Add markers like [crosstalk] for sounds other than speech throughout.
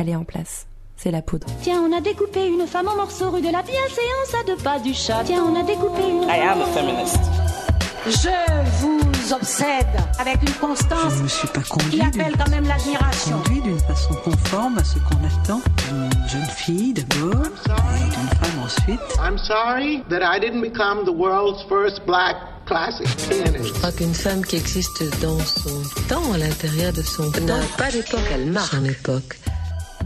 elle est en place. C'est la poudre. Tiens, on a découpé une femme en morceaux rue de la bienséance à deux pas du chat. Tiens, on a découpé une. I am a feminist. Je vous obsède avec une constance Je ne me suis pas qui appelle quand même l'admiration. conduit d'une façon conforme à ce qu'on attend d'une jeune fille d'abord et d'une femme ensuite. I'm sorry that I didn't become the world's first black classic pianist. Je crois qu'une femme qui existe dans son temps, à l'intérieur de son temps, n'a pas d'époque, elle marque son époque.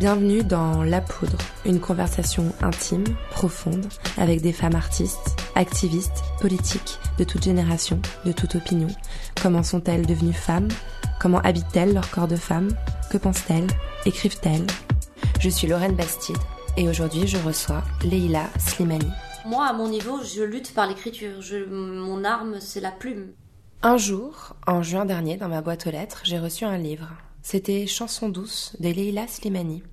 Bienvenue dans La Poudre, une conversation intime, profonde, avec des femmes artistes, activistes, politiques, de toute génération, de toute opinion. Comment sont-elles devenues femmes? Comment habitent-elles leur corps de femme? Que pensent-elles? Écrivent-elles? Je suis Lorraine Bastide et aujourd'hui je reçois Leila Slimani. Moi, à mon niveau, je lutte par l'écriture. Je- Mon arme, c'est la plume. Un jour, en juin dernier, dans ma boîte aux lettres, j'ai reçu un livre. C'était Chanson douce de Leila Slimani.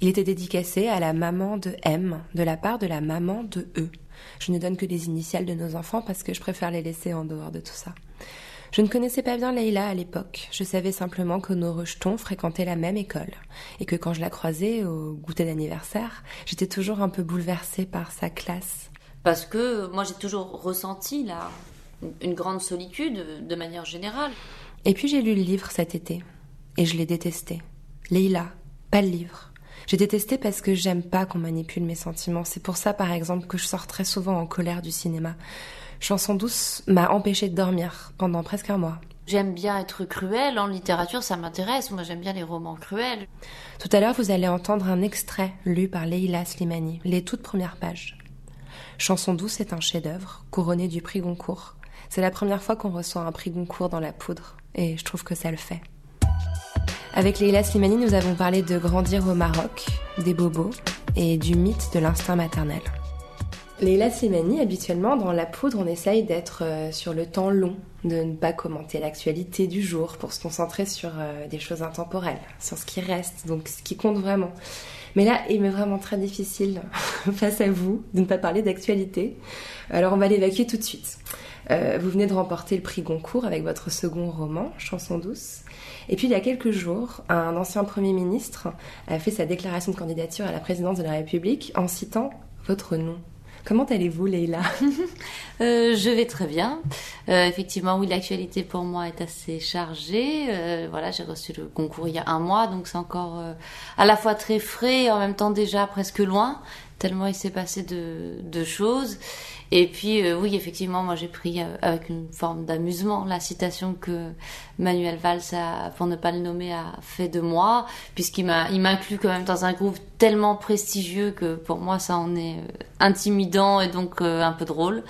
Il était dédicacé à la maman de M, de la part de la maman de E. Je ne donne que les initiales de nos enfants parce que je préfère les laisser en dehors de tout ça. Je ne connaissais pas bien Leila à l'époque. Je savais simplement que nos rejetons fréquentaient la même école et que quand je la croisais au goûter d'anniversaire, j'étais toujours un peu bouleversée par sa classe. Parce que moi, j'ai toujours ressenti là une grande solitude de manière générale. Et puis j'ai lu le livre cet été et je l'ai détesté. Leila, pas le livre. J'ai détesté parce que j'aime pas qu'on manipule mes sentiments. C'est pour ça, par exemple, que je sors très souvent en colère du cinéma. Chanson douce m'a empêché de dormir pendant presque un mois. J'aime bien être cruelle. En littérature, ça m'intéresse. Moi, j'aime bien les romans cruels. Tout à l'heure, vous allez entendre un extrait lu par Leila Slimani, les toutes premières pages. Chanson douce est un chef-d'œuvre couronné du prix Goncourt. C'est la première fois qu'on reçoit un prix Goncourt dans la poudre, et je trouve que ça le fait. Avec Leila Slimani, nous avons parlé de grandir au Maroc, des bobos et du mythe de l'instinct maternel. Leila Slimani, habituellement dans la poudre, on essaye d'être euh, sur le temps long, de ne pas commenter l'actualité du jour pour se concentrer sur euh, des choses intemporelles, sur ce qui reste, donc ce qui compte vraiment. Mais là, il m'est vraiment très difficile [laughs] face à vous de ne pas parler d'actualité. Alors on va l'évacuer tout de suite. Euh, vous venez de remporter le prix Goncourt avec votre second roman, Chanson douce. Et puis il y a quelques jours, un ancien Premier ministre a fait sa déclaration de candidature à la présidence de la République en citant votre nom. Comment allez-vous, Leïla? [laughs] Euh, je vais très bien. Euh, effectivement, oui, l'actualité pour moi est assez chargée. Euh, voilà, j'ai reçu le concours il y a un mois, donc c'est encore à la fois très frais et en même temps déjà presque loin, tellement il s'est passé de choses. Et puis, euh, oui, effectivement, moi j'ai pris euh, avec une forme d'amusement la citation que Manuel Valls, a, pour ne pas le nommer, a fait de moi, puisqu'il m'a, il m'inclut quand même dans un groupe tellement prestigieux que pour moi ça en est euh, intimidant et donc un peu drôle.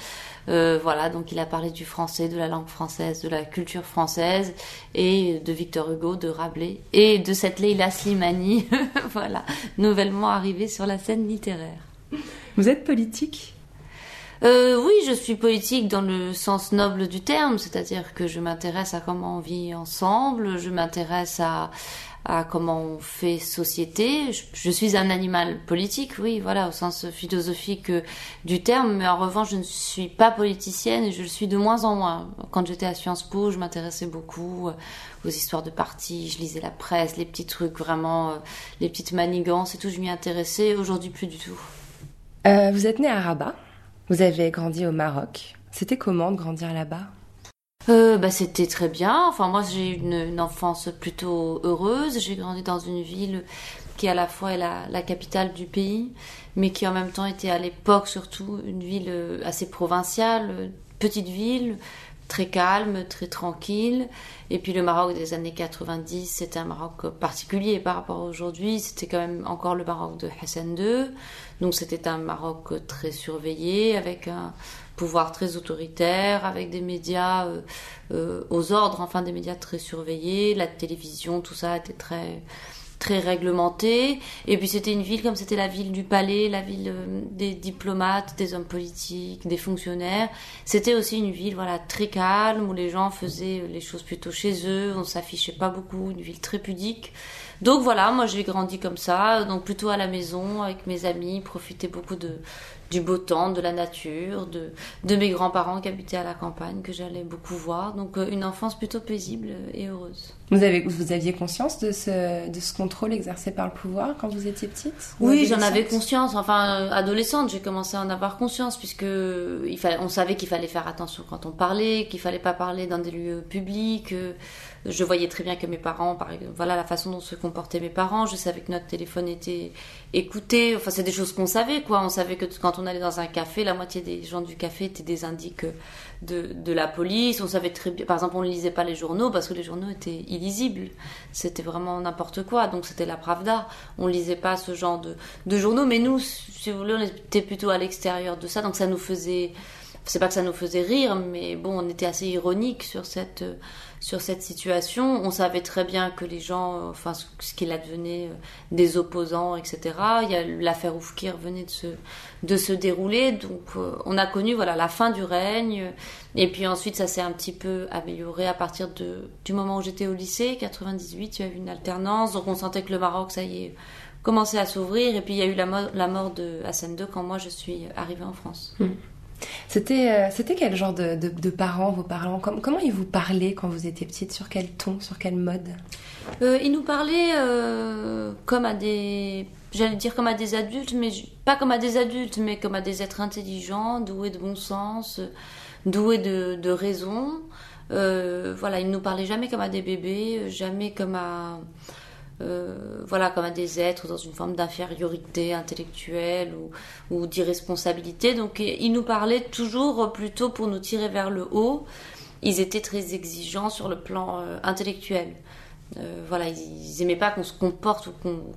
Voilà, donc il a parlé du français, de la langue française, de la culture française et de Victor Hugo, de Rabelais et de cette Leila Slimani, [laughs] voilà, nouvellement arrivée sur la scène littéraire. Vous êtes politique? Euh, oui, je suis politique dans le sens noble du terme, c'est-à-dire que je m'intéresse à comment on vit ensemble, je m'intéresse à, à comment on fait société. Je, suis un animal politique, oui, voilà, au sens philosophique euh, du terme, mais en revanche, je ne suis pas politicienne et je le suis de moins en moins. Quand j'étais à Sciences Po, je m'intéressais beaucoup euh, aux histoires de partis, je lisais la presse, les petits trucs vraiment, euh, les petites manigances et tout, je m'y intéressais. Aujourd'hui, plus du tout. Euh, Vous êtes né à Rabat, vous avez grandi au Maroc. C'était comment de grandir là-bas? Euh, bah, c'était très bien. Enfin, moi, j'ai eu une, enfance plutôt heureuse. J'ai grandi dans une ville qui, à la fois, est la, la capitale du pays, mais qui, en même temps, était à l'époque surtout une ville euh, assez provinciale, petite ville, très calme, très tranquille. Et puis, le Maroc des années 90, c'était un Maroc particulier par rapport à aujourd'hui. C'était quand même encore le Maroc de Hassan II. Donc, c'était un Maroc très surveillé, avec un pouvoir très autoritaire, avec des médias euh, euh, aux ordres, enfin des médias très surveillés, la télévision, tout ça était très très réglementé. Et puis c'était une ville comme c'était la ville du palais, la ville euh, des diplomates, des hommes politiques, des fonctionnaires. C'était aussi une ville voilà très calme où les gens faisaient les choses plutôt chez eux, on s'affichait pas beaucoup, une ville très pudique. Donc voilà, moi j'ai grandi comme ça, donc plutôt à la maison avec mes amis, profiter beaucoup de du beau temps, de la nature, de, de mes grands-parents qui habitaient à la campagne, que j'allais beaucoup voir. Donc euh, une enfance plutôt paisible et heureuse. Vous, avez, vous aviez conscience de ce, de ce contrôle exercé par le pouvoir quand vous étiez petite Oui, j'en avais conscience. Enfin, euh, adolescente, j'ai commencé à en avoir conscience puisque il fallait, on savait qu'il fallait faire attention quand on parlait, qu'il fallait pas parler dans des lieux publics. Euh, je voyais très bien que mes parents, par exemple, voilà la façon dont se comportaient mes parents. Je savais que notre téléphone était écouté. Enfin, c'est des choses qu'on savait, quoi. On savait que quand on allait dans un café, la moitié des gens du café étaient des indiques de, de la police. On savait très bien, par exemple, on ne lisait pas les journaux parce que les journaux étaient illisibles. C'était vraiment n'importe quoi. Donc, c'était la Pravda. On lisait pas ce genre de, de journaux. Mais nous, si vous voulez, on était plutôt à l'extérieur de ça. Donc, ça nous faisait, c'est pas que ça nous faisait rire, mais bon, on était assez ironique sur cette, euh, sur cette situation. On savait très bien que les gens, euh, enfin, ce qu'il advenait euh, des opposants, etc. Il y a l'affaire Oufkir venait de se, de se dérouler, donc euh, on a connu voilà la fin du règne. Et puis ensuite, ça s'est un petit peu amélioré à partir de, du moment où j'étais au lycée, 98, il y a eu une alternance, donc on sentait que le Maroc, ça y est, commençait à s'ouvrir. Et puis il y a eu la, mo- la mort de Hassan II quand moi je suis arrivée en France. C'était euh, c'était quel genre de, parents, vos parents? Com- Comment ils vous parlaient quand vous étiez petite? Sur quel ton? Sur quel mode? Euh, il nous parlait euh, comme à des, j'allais dire comme à des adultes, mais pas comme à des adultes, mais comme à des êtres intelligents, doués de bon sens, doués de, raison. Voilà, il nous parlait jamais comme à des bébés, jamais comme à, euh, voilà, comme à des êtres dans une forme d'infériorité intellectuelle ou, d'irresponsabilité. Donc, il nous parlait toujours plutôt pour nous tirer vers le haut. Ils étaient très exigeants sur le plan euh, intellectuel. Euh, voilà, ils, ils aimaient pas qu'on se comporte ou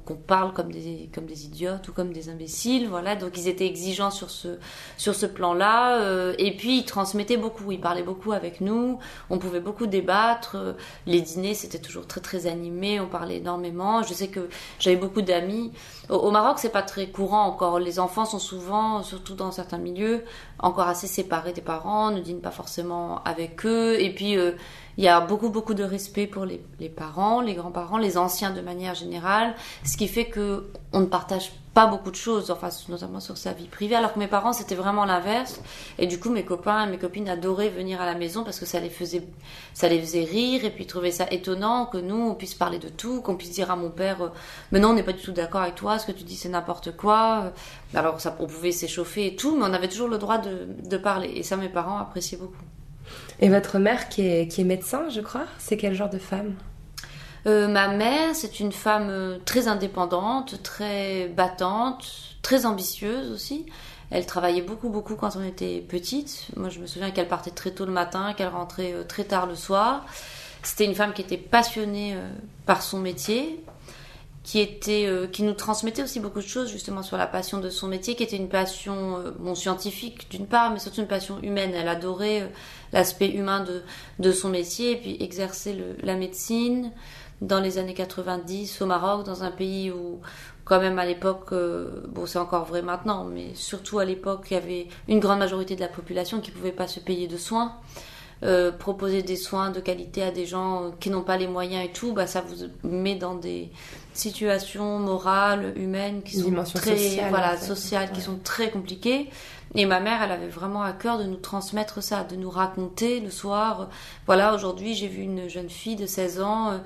qu'on parle comme des, comme des idiotes ou comme des imbéciles. Voilà, donc ils étaient exigeants sur ce, sur ce plan-là. euh, et puis ils transmettaient beaucoup, ils parlaient beaucoup avec nous. On pouvait beaucoup débattre. euh, les dîners, c'était toujours très très animé. On parlait énormément. Je sais que j'avais beaucoup d'amis. Au, au Maroc, c'est pas très courant encore. Les enfants sont souvent, surtout dans certains milieux, encore assez séparés des parents, ne dînent pas forcément avec eux. Et puis euh, il y a beaucoup beaucoup de respect pour les, les parents, les grands-parents, les anciens de manière générale, ce qui fait que on ne partage pas beaucoup de choses, enfin notamment sur sa vie privée, alors que mes parents c'était vraiment l'inverse. Et du coup mes copains et mes copines adoraient venir à la maison parce que ça les faisait ça les faisait rire et puis ils trouvaient ça étonnant que nous on puisse parler de tout, qu'on puisse dire à mon père euh, mais non on n'est pas du tout d'accord avec toi, ce que tu dis c'est n'importe quoi. Alors ça on pouvait s'échauffer et tout, mais on avait toujours le droit de, de parler et ça mes parents appréciaient beaucoup. Et votre mère qui est, qui est médecin, je crois, c'est quel genre de femme? Euh, ma mère, c'est une femme euh, très indépendante, très battante, très ambitieuse aussi. Elle travaillait beaucoup, beaucoup quand on était petite. Moi, je me souviens qu'elle partait très tôt le matin, qu'elle rentrait euh, très tard le soir. C'était une femme qui était passionnée par son métier, qui était, euh, qui nous transmettait aussi beaucoup de choses justement sur la passion de son métier, qui était une passion euh, scientifique d'une part, mais surtout une passion humaine. Elle adorait euh, l'aspect humain de, de son métier et puis exercer le, la médecine dans les années 90 au Maroc, dans un pays où quand même à l'époque, euh, bon c'est encore vrai maintenant, mais surtout à l'époque il y avait une grande majorité de la population qui pouvait pas se payer de soins. Euh, proposer des soins de qualité à des gens qui n'ont pas les moyens et tout, bah, ça vous met dans des situations morales, humaines qui sont très, sociale, voilà, en fait. sociales, qui sont très compliquées. Et ma mère, elle avait vraiment à cœur de nous transmettre ça, de nous raconter le soir. euh, Voilà, aujourd'hui, j'ai vu une jeune fille de 16 ans euh,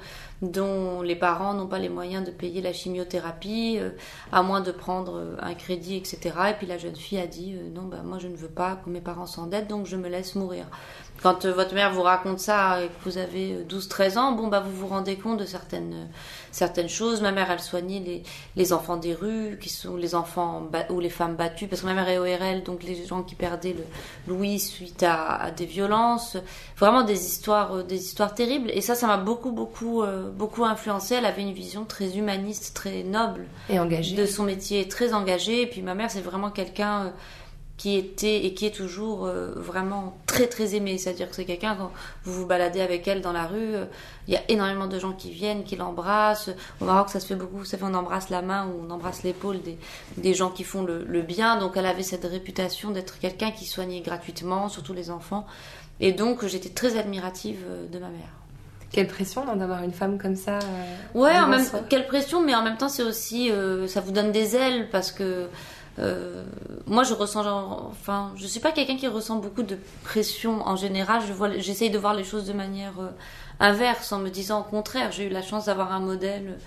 dont les parents n'ont pas les moyens de payer la chimiothérapie, euh, à moins de prendre euh, un crédit, etc. Et puis la jeune fille a dit euh, non, bah, moi je ne veux pas que mes parents s'endettent, donc je me laisse mourir. Quand euh, votre mère vous raconte ça et que vous avez euh, 12-13 ans, bon, bah, vous vous rendez compte de certaines, euh, certaines choses. Ma mère, elle soignait les, les enfants des rues, qui sont les enfants ou les femmes battues, parce que ma mère est ORL, donc les gens qui perdaient le Louis suite à, à des violences. Vraiment des histoires, euh, des histoires terribles. Et ça, ça m'a beaucoup, beaucoup, euh, beaucoup influencé. Elle avait une vision très humaniste, très noble Et engagée de son métier, très engagée. Et puis ma mère, c'est vraiment quelqu'un euh, qui était et qui est toujours euh, vraiment très très aimé. C'est-à-dire que c'est quelqu'un, quand vous vous baladez avec elle dans la rue, euh, il y a énormément de gens qui viennent, qui l'embrassent. Au Maroc, ça se fait beaucoup. Vous savez, on embrasse la main ou on embrasse l'épaule des, des gens qui font le, le bien. Donc elle avait cette réputation d'être quelqu'un qui soignait gratuitement, surtout les enfants. Et donc j'étais très admirative euh, de ma mère. Quelle pression non, d'avoir une femme comme ça euh, Ouais, en même quelle pression, mais en même temps c'est aussi euh, ça vous donne des ailes parce que euh, moi, je ressens, genre, enfin, je suis pas quelqu'un qui ressent beaucoup de pression en général. Je vois, j'essaye de voir les choses de manière euh, inverse, en me disant au contraire, j'ai eu la chance d'avoir un modèle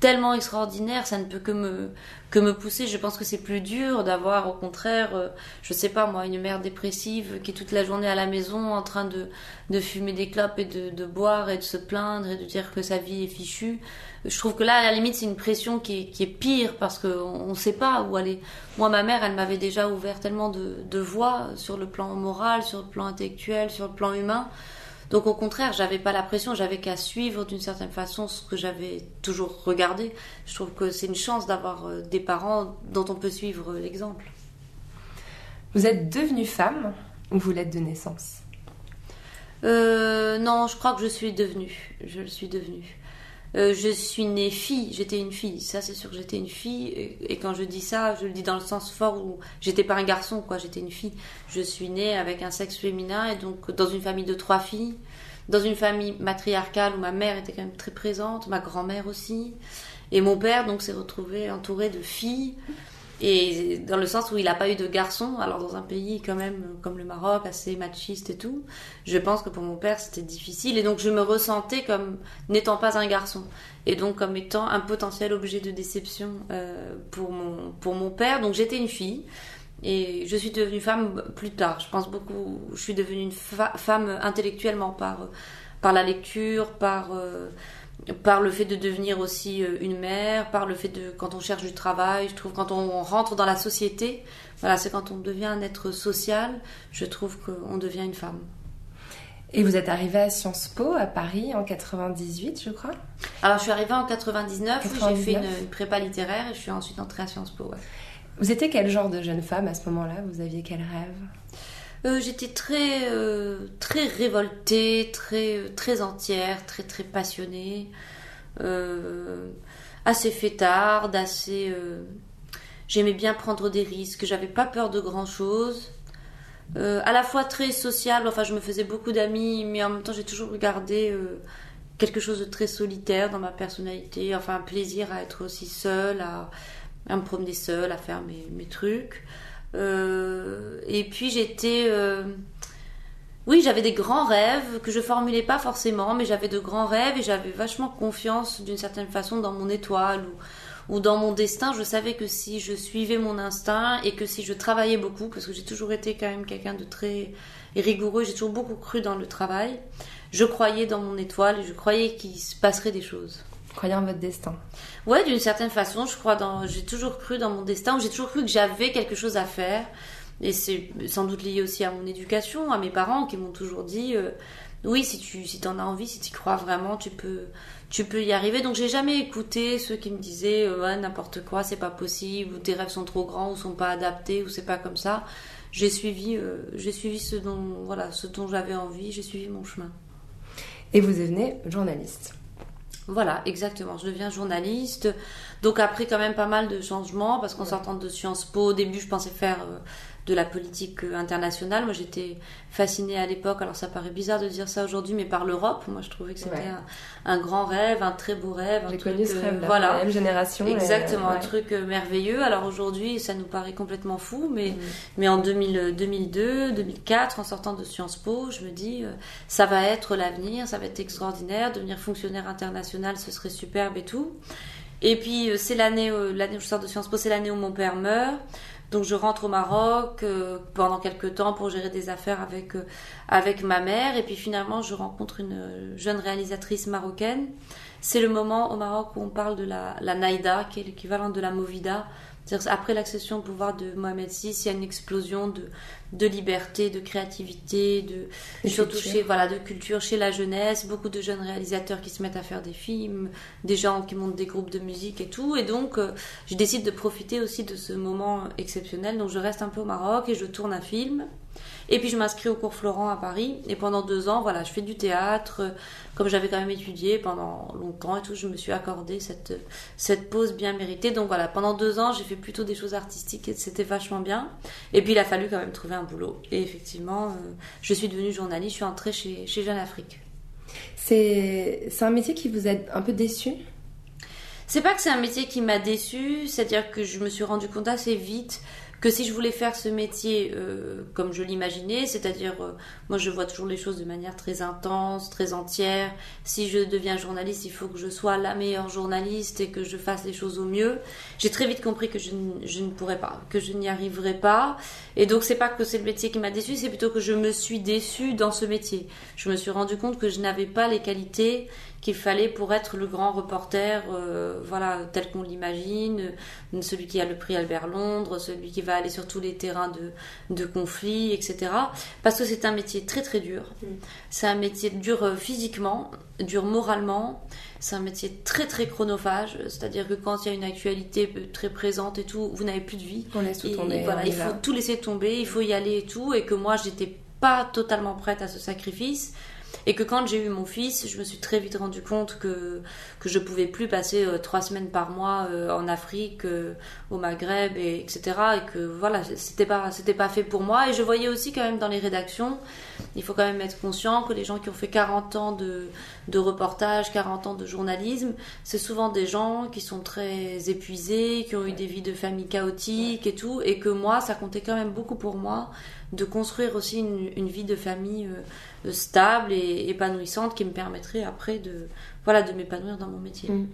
tellement extraordinaire, ça ne peut que me que me pousser. Je pense que c'est plus dur d'avoir, au contraire, euh, je sais pas moi, une mère dépressive qui est toute la journée à la maison en train de de fumer des clopes et de, de boire et de se plaindre et de dire que sa vie est fichue je trouve que là, à la limite, c'est une pression qui est, qui est pire parce qu'on ne sait pas où aller. Moi, ma mère, elle m'avait déjà ouvert tellement de, de voies sur le plan moral, sur le plan intellectuel, sur le plan humain. Donc au contraire, j'avais pas la pression, j'avais qu'à suivre d'une certaine façon ce que j'avais toujours regardé. Je trouve que c'est une chance d'avoir euh, des parents dont on peut suivre l'exemple. Vous êtes devenue femme ou vous l'êtes de naissance? Euh, Non, je crois que je suis devenue. Je le suis devenue. Euh, je suis née fille, j'étais une fille, ça c'est sûr j'étais une fille, et, quand je dis ça, je le dis dans le sens fort où j'étais pas un garçon, quoi, j'étais une fille. Je suis née avec un sexe féminin, et donc dans une famille de trois filles, dans une famille matriarcale où ma mère était quand même très présente, ma grand-mère aussi, et mon père donc s'est retrouvé entouré de filles. Et dans le sens où il n'a pas eu de garçon, alors dans un pays quand même comme le Maroc, assez machiste et tout, je pense que pour mon père c'était difficile. Et donc je me ressentais comme n'étant pas un garçon. Et donc comme étant un potentiel objet de déception euh, pour, mon, pour mon père. Donc j'étais une fille. Et je suis devenue femme plus tard. Je pense beaucoup, je suis devenue une femme intellectuellement par, par la lecture, par... Euh, par le fait de devenir aussi euh, une mère, par le fait de quand on cherche du travail, je trouve quand on rentre dans la société, voilà, c'est quand on devient un être social, je trouve qu'on devient une femme. Et vous êtes arrivée à Sciences Po à Paris en 98, je crois Alors je suis arrivée en 99, j'ai fait une, prépa littéraire et je suis ensuite entrée à Sciences Po. Vous étiez quel genre de jeune femme à ce moment-là? Vous aviez quel rêve? Euh, j'étais très euh, très révoltée, très très entière, très très passionnée, euh, assez fêtarde, assez. J'aimais bien prendre des risques, j'avais pas peur de grand chose. à la fois très sociable, enfin je me faisais beaucoup d'amis, mais en même temps j'ai toujours regardé quelque chose de très solitaire dans ma personnalité, enfin un plaisir à être aussi seule, à, me promener seule, à faire mes trucs. Euh, et puis j'étais... Euh, oui, j'avais des grands rêves que je formulais pas forcément, mais j'avais de grands rêves et j'avais vachement confiance d'une certaine façon dans mon étoile ou, ou dans mon destin. Je savais que si je suivais mon instinct et que si je travaillais beaucoup, parce que j'ai toujours été quand même quelqu'un de très rigoureux, j'ai toujours beaucoup cru dans le travail, je croyais dans mon étoile et je croyais qu'il se passerait des choses. Croyez en votre destin. Ouais, d'une certaine façon, je crois dans. J'ai toujours cru dans mon destin, j'ai toujours cru que j'avais quelque chose à faire. Et c'est sans doute lié aussi à mon éducation, à mes parents qui m'ont toujours dit euh, oui, si tu si en as envie, si tu crois vraiment, tu peux tu peux y arriver. Donc j'ai jamais écouté ceux qui me disaient euh, ouais, n'importe quoi, c'est pas possible, ou tes rêves sont trop grands, ou sont pas adaptés, ou c'est pas comme ça. J'ai suivi euh, j'ai suivi ce dont voilà ce dont j'avais envie, j'ai suivi mon chemin. Et vous devenez journaliste. Voilà, exactement. Je deviens journaliste. Donc après quand même pas mal de changements parce qu'en sortant de Sciences Po, au début je pensais faire euh, de la politique euh, internationale. Moi, j'étais fascinée à l'époque. Alors, ça paraît bizarre de dire ça aujourd'hui, mais par l'Europe. Moi, je trouvais que c'était un, grand rêve, un très beau rêve. J'ai connu ce rêve, voilà. la même génération. Exactement, un truc euh, merveilleux. Alors aujourd'hui, ça nous paraît complètement fou, mais, mm. mais en 2000, 2002, 2004, en sortant de Sciences Po, je me dis, euh, ça va être l'avenir, ça va être extraordinaire. Devenir fonctionnaire international, ce serait superbe et tout. Et puis, c'est l'année, l'année où je sors de Sciences Po, c'est l'année où mon père meurt. Donc je rentre au Maroc euh, pendant quelques temps pour gérer des affaires avec, euh, avec ma mère. Et puis finalement, je rencontre une euh, jeune réalisatrice marocaine. C'est le moment au Maroc où on parle de la, la Naïda, qui est l'équivalent de la Movida, après l'accession au pouvoir de Mohamed VI, il y a une explosion de, de liberté, de créativité, de surtout chez voilà de culture chez la jeunesse, beaucoup de jeunes réalisateurs qui se mettent à faire des films, des gens qui montent des groupes de musique et tout. Et donc, euh, je décide de profiter aussi de ce moment exceptionnel. Donc, je reste un peu au Maroc et je tourne un film. Et puis je m'inscris au cours Florent à Paris. Et pendant deux ans, voilà, je fais du théâtre. Comme j'avais quand même étudié pendant longtemps et tout, je me suis accordé cette, cette pause bien méritée. Donc voilà, pendant deux ans, j'ai fait plutôt des choses artistiques et c'était vachement bien. Et puis il a fallu quand même trouver un boulot. Et effectivement, euh, je suis devenue journaliste. Je suis entrée chez, chez Jeune Afrique. C'est un métier qui vous a un peu déçu? C'est pas que c'est un métier qui m'a déçu, c'est-à-dire que je me suis rendu compte assez vite que si je voulais faire ce métier euh, comme je l'imaginais, c'est-à-dire euh, moi je vois toujours les choses de manière très intense, très entière. Si je deviens journaliste, il faut que je sois la meilleure journaliste et que je fasse les choses au mieux. J'ai très vite compris que je, je ne pourrais pas, que je n'y arriverais pas. Et donc c'est pas que c'est le métier qui m'a déçu, c'est plutôt que je me suis déçue dans ce métier. Je me suis rendu compte que je n'avais pas les qualités qu'il fallait pour être le grand reporter, euh, voilà, tel qu'on l'imagine, euh, celui qui a le prix Albert Londres, celui qui va aller sur tous les terrains de, de conflit, etc. Parce que c'est un métier très très dur. C'est un métier dur euh, physiquement, dur moralement. C'est un métier très très chronophage, c'est-à-dire que quand il y a une actualité très présente et tout, vous n'avez plus de vie. On laisse tout tomber. voilà, il faut tout laisser tomber, il faut y aller et tout, et que moi j'étais pas totalement prête à ce sacrifice. Et que quand j'ai eu mon fils, je me suis très vite rendu compte que, que je pouvais plus passer euh, trois semaines par mois euh, en Afrique, euh, au Maghreb, et, etc. Et que voilà, c'était pas, c'était pas fait pour moi. Et je voyais aussi quand même dans les rédactions, il faut quand même être conscient que les gens qui ont fait 40 ans de, de reportage, 40 ans de journalisme, c'est souvent des gens qui sont très épuisés, qui ont eu des vies de famille chaotiques et tout. Et que moi, ça comptait quand même beaucoup pour moi de construire aussi une, vie de famille euh, stable et épanouissante qui me permettrait après de voilà de m'épanouir dans mon métier. Mm.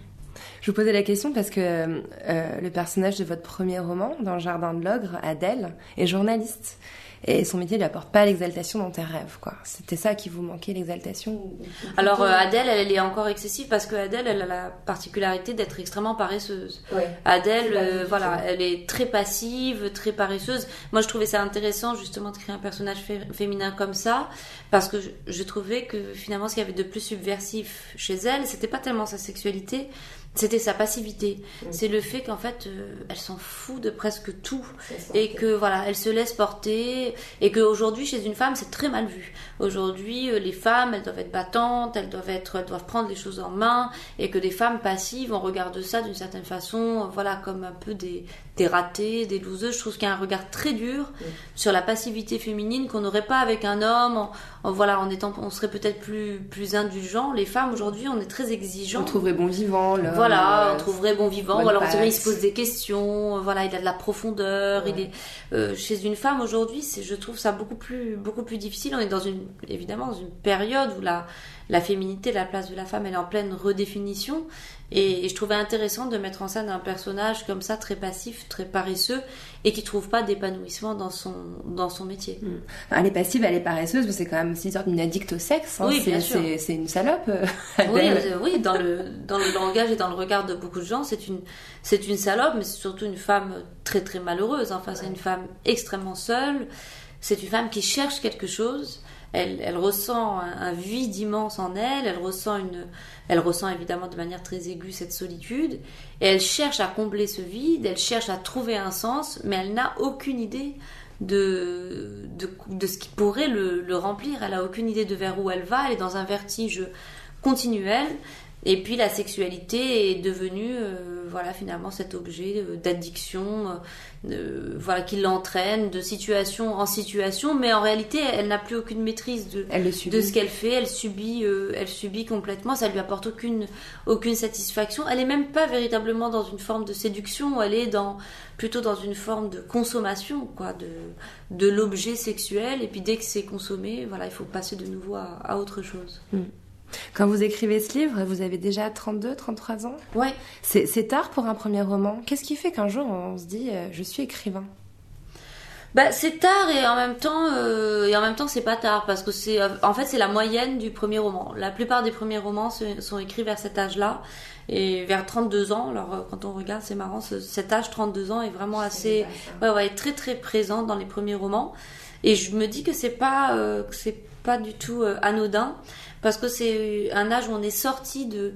Je vous posais la question parce que euh, le personnage de votre premier roman, dans le Jardin de l'Ogre, Adèle, est journaliste. Et son métier lui apporte pas l'exaltation dans tes rêves, quoi. C'était ça qui vous manquait, l'exaltation Alors euh, Adèle, elle, elle est encore excessive parce que Adèle, elle a la particularité d'être extrêmement paresseuse. Ouais. Adèle, euh, voilà, elle est très passive, très paresseuse. Moi, je trouvais ça intéressant justement de créer un personnage fé- féminin comme ça, parce que je, je trouvais que finalement, ce qu'il y avait de plus subversif chez elle, c'était pas tellement sa sexualité, c'était sa passivité. C'est le fait qu'en fait, euh, elle s'en fout de presque tout et que voilà, elle se laisse porter et qu'aujourd'hui, chez une femme, c'est très mal vu. Aujourd'hui, euh, les femmes, elles doivent être battantes, elles doivent être, elles doivent prendre les choses en main et que des femmes passives, on regarde ça d'une certaine façon, euh, voilà, comme un peu des, des ratées, des loseuses. Je trouve qu'il y a un regard très dur sur la passivité féminine qu'on n'aurait pas avec un homme. En, en- voilà, en étant, on serait peut-être plus, plus indulgent. Les femmes aujourd'hui, on est très exigeants. On trouverait bon vivant, l'homme, Voilà, euh, on trouverait bon vivant, alors on dirait il se pose des questions, voilà, il a de la profondeur, Ouais. il est euh, chez une femme aujourd'hui, c'est je trouve ça beaucoup plus beaucoup plus difficile. On est dans une évidemment dans une période où la la féminité, la place de la femme, elle est en pleine redéfinition et, et je trouvais intéressant de mettre en scène un personnage comme ça très passif, très paresseux et qui trouve pas d'épanouissement dans son dans son métier. Enfin, elle est passive, elle est paresseuse, mais c'est quand même une sorte d'une addict au sexe. hein. Oui, c'est, bien sûr. c'est- c'est une salope, euh, Oui, euh, oui, dans le dans le langage et dans le regard de beaucoup de gens, c'est une c'est une salope, mais c'est surtout une femme très très malheureuse. Enfin, c'est une femme extrêmement seule. C'est une femme qui cherche quelque chose. Elle, ressent un, vide immense en elle. Elle ressent une, elle ressent évidemment de manière très aiguë cette solitude. Et elle cherche à combler ce vide. Elle cherche à trouver un sens, mais elle n'a aucune idée de, de, de ce qui pourrait le, le remplir. Elle a aucune idée de vers où elle va. Elle est dans un vertige continuel. Et puis la sexualité est devenue, euh, voilà, finalement cet objet euh, d'addiction, euh, voilà, qui l'entraîne de situation en situation, mais en réalité, elle n'a plus aucune maîtrise de, Elle ce qu'elle fait. Elle subit, euh, elle subit complètement. Ça lui apporte aucune, aucune satisfaction. Elle est même pas véritablement dans une forme de séduction. Elle est dans, plutôt dans une forme de consommation, quoi, de, de l'objet sexuel. Et puis dès que c'est consommé, voilà, il faut passer de nouveau à, à autre chose. Quand vous écrivez ce livre, vous avez déjà 32, 33 ans? Ouais. c'est, tard pour un premier roman. Qu'est-ce qui fait qu'un jour on se dit euh, je suis écrivain? Bah, c'est tard et en même temps euh, et en même temps c'est pas tard parce que c'est en fait c'est la moyenne du premier roman. La plupart des premiers romans se- sont écrits vers cet âge-là et vers 32 ans. Alors euh, quand on regarde c'est marrant ce- cet âge 32 ans est vraiment assez ouais ouais très très présent dans les premiers romans et je me dis que c'est pas euh, que c'est pas du tout euh, anodin parce que c'est un âge où on est sorti de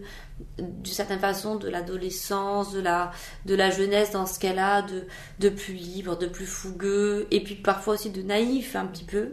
d'une certaine façon de l'adolescence, de la, de la jeunesse dans ce qu'elle a, de, de plus libre, de plus fougueux, et puis parfois aussi de naïf un petit peu.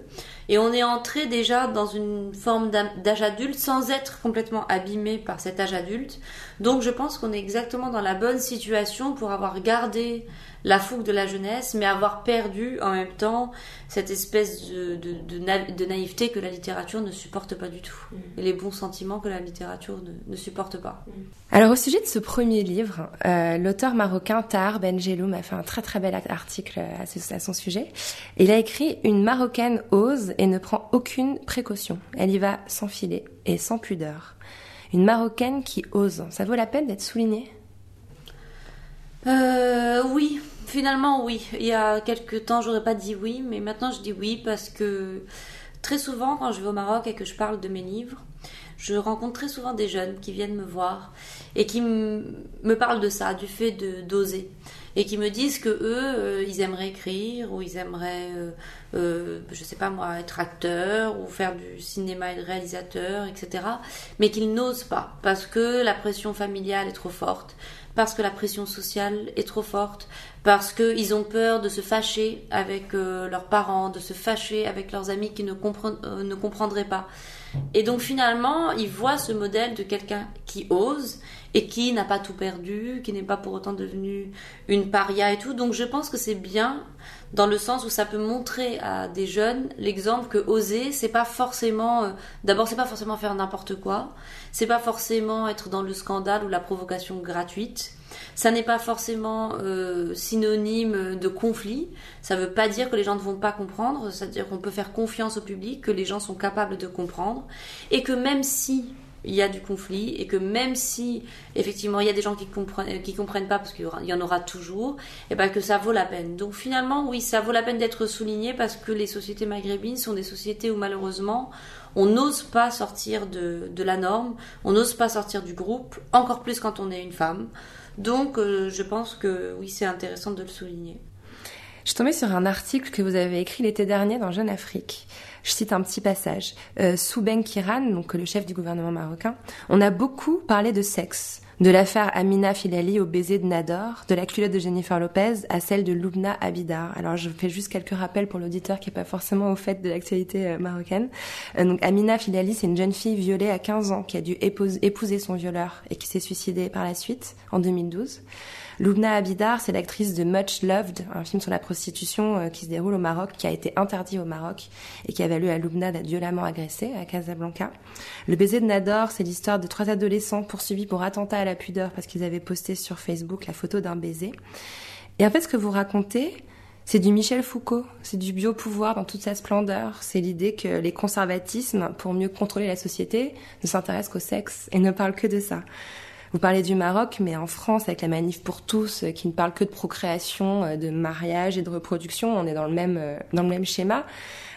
Et on est entré déjà dans une forme d'â- d'âge adulte sans être complètement abîmé par cet âge adulte. Donc je pense qu'on est exactement dans la bonne situation pour avoir gardé la fougue de la jeunesse, mais avoir perdu en même temps cette espèce de, de, de na- de naïveté que la littérature ne supporte pas du tout. et les bons sentiments que la littérature ne, ne supporte pas. Alors au sujet de ce premier livre, euh, l'auteur marocain Tahar Benjeloum a fait un très très bel article à, ce- à son sujet. Il a écrit Une Marocaine ose et ne prend aucune précaution. Elle y va sans filet et sans pudeur. Une Marocaine qui ose. Ça vaut la peine d'être souligné? Euh, oui, finalement oui. Il y a quelques temps, j'aurais pas dit oui, mais maintenant je dis oui parce que très souvent, quand je vais au Maroc et que je parle de mes livres, je rencontre très souvent des jeunes qui viennent me voir et qui me parlent de ça, du fait de d'oser, et qui me disent que eux, euh, ils aimeraient écrire ou ils aimeraient, euh, euh, je sais pas moi, être acteur ou faire du cinéma et de réalisateur, etc. Mais qu'ils n'osent pas parce que la pression familiale est trop forte, parce que la pression sociale est trop forte, parce qu'ils ont peur de se fâcher avec euh, leurs parents, de se fâcher avec leurs amis qui ne, comprennent- euh, ne comprendraient pas. Et donc finalement, ils voient ce modèle de quelqu'un qui ose et qui n'a pas tout perdu, qui n'est pas pour autant devenu une paria et tout. Donc je pense que c'est bien dans le sens où ça peut montrer à des jeunes l'exemple que oser, c'est pas forcément, euh, d'abord c'est pas forcément faire n'importe quoi, c'est pas forcément être dans le scandale ou la provocation gratuite. Ça n'est pas forcément euh, synonyme de conflit. Ça veut pas dire que les gens ne vont pas comprendre. C'est-à-dire qu'on peut faire confiance au public, que les gens sont capables de comprendre, et que même si il y a du conflit et que même si effectivement il y a des gens qui comprennent qui comprennent pas parce qu'il y, en aura toujours et ben que ça vaut la peine. Donc finalement oui ça vaut la peine d'être souligné parce que les sociétés maghrébines sont des sociétés où malheureusement on n'ose pas sortir de, de la norme on n'ose pas sortir du groupe encore plus quand on est une femme. Donc euh, je pense que oui c'est intéressant de le souligner. Je suis tombée sur un article que vous avez écrit l'été dernier dans Jeune Afrique. Je cite un petit passage. Euh, sous Ben Kiran, donc le chef du gouvernement marocain, on a beaucoup parlé de sexe. De l'affaire Amina Filali au baiser de Nador, de la culotte de Jennifer Lopez à celle de Loubna Abidar. Alors je fais juste quelques rappels pour l'auditeur qui est pas forcément au fait de l'actualité euh, marocaine. Euh, donc Amina Filali, c'est une jeune fille violée à 15 ans qui a dû épouse- épouser son violeur et qui s'est suicidée par la suite en 2012. Loubna Abidar, c'est l'actrice de Much Loved, un film sur la prostitution euh, qui se déroule au Maroc, qui a été interdit au Maroc et qui a valu à Loubna d'être violemment agressée à Casablanca. Le baiser de Nador, c'est l'histoire de trois adolescents poursuivis pour attentat à la pudeur parce qu'ils avaient posté sur Facebook la photo d'un baiser. Et en fait, ce que vous racontez, c'est du Michel Foucault, c'est du biopouvoir dans toute sa splendeur. C'est l'idée que les conservatismes, pour mieux contrôler la société, ne s'intéressent qu'au sexe et ne parlent que de ça. Vous parlez du Maroc, mais en France, avec la manif pour tous, euh, qui ne parle que de procréation, euh, de mariage et de reproduction, on est dans le même, euh, dans le même schéma.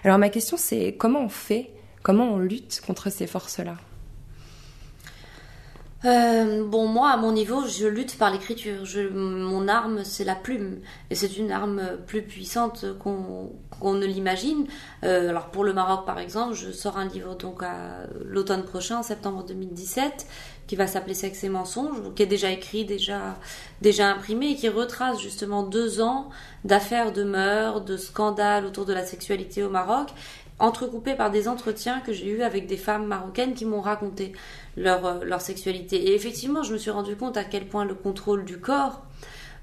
Alors ma question, c'est comment on fait, comment on lutte contre ces forces-là? Bon, moi, à mon niveau, je lutte par l'écriture. Mon arme, c'est la plume. Et c'est une arme plus puissante qu'on ne l'imagine. Alors, pour le Maroc, par exemple, je sors un livre donc à l'automne prochain, en septembre 2017, qui va s'appeler Sexe et mensonges, qui est déjà écrit, déjà, déjà imprimé, et qui retrace justement deux ans d'affaires de meurtres, de scandales autour de la sexualité au Maroc, entrecoupés par des entretiens que j'ai eus avec des femmes marocaines qui m'ont raconté leur, euh, leur sexualité. Et effectivement, je me suis rendu compte à quel point le contrôle du corps,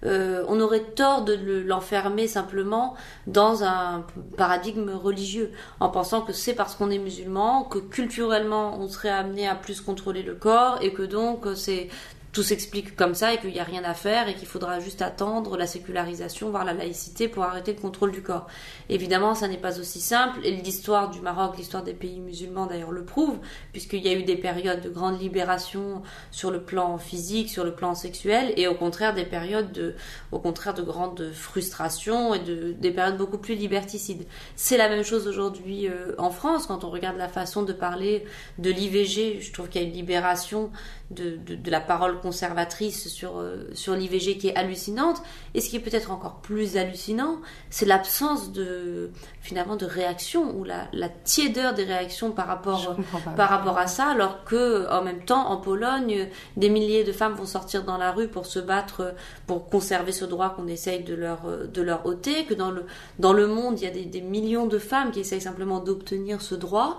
euh, on aurait tort de le- l'enfermer simplement dans un paradigme religieux, en pensant que c'est parce qu'on est musulman que culturellement on serait amené à plus contrôler le corps et que donc euh, c'est tout s'explique comme ça et qu'il n'y a rien à faire et qu'il faudra juste attendre la sécularisation, voire la laïcité pour arrêter le contrôle du corps. Évidemment, ça n'est pas aussi simple et l'histoire du Maroc, l'histoire des pays musulmans d'ailleurs le prouve, puisqu'il y a eu des périodes de grande libération sur le plan physique, sur le plan sexuel et au contraire des périodes de, au contraire de grande frustration et de, des périodes beaucoup plus liberticides. C'est la même chose aujourd'hui euh, en France quand on regarde la façon de parler de l'IVG. Je trouve qu'il y a une libération de, de, de la parole conservatrice sur, euh, sur l'IVG qui est hallucinante. Et ce qui est peut-être encore plus hallucinant, c'est l'absence de finalement de réaction ou la, la tiédeur des réactions par rapport, par rapport à ça, alors que en même temps en Pologne, des milliers de femmes vont sortir dans la rue pour se battre pour conserver ce droit qu'on essaye de leur, de leur ôter, que dans le, dans le monde, il y a des, des millions de femmes qui essayent simplement d'obtenir ce droit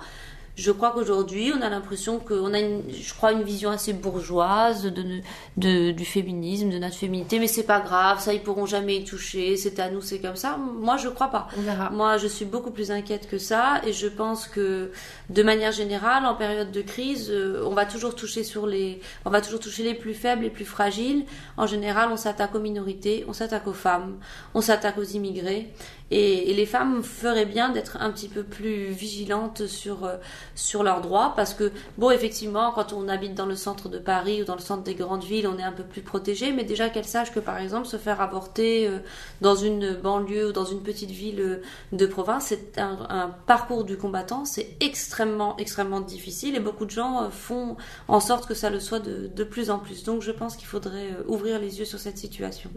je crois qu'aujourd'hui, on a l'impression qu'on a, une, je crois, une vision assez bourgeoise de, de, du féminisme, de notre féminité, mais c'est pas grave, ça, ils pourront jamais y toucher, c'est à nous, c'est comme ça. Moi, je crois pas. On verra. Moi, je suis beaucoup plus inquiète que ça, et je pense que, de manière générale, en période de crise, euh, on va toujours toucher sur les, on va toujours toucher les plus faibles, les plus fragiles. En général, on s'attaque aux minorités, on s'attaque aux femmes, on s'attaque aux immigrés. Et, les femmes feraient bien d'être un petit peu plus vigilantes sur, euh, sur leurs droits parce que, bon, effectivement, quand on habite dans le centre de Paris ou dans le centre des grandes villes, on est un peu plus protégé, mais déjà qu'elles sachent que, par exemple, se faire avorter euh, dans une banlieue ou dans une petite ville euh, de province, c'est un, parcours du combattant, c'est extrêmement, extrêmement difficile et beaucoup de gens font en sorte que ça le soit de, de plus en plus. Donc, je pense qu'il faudrait ouvrir les yeux sur cette situation.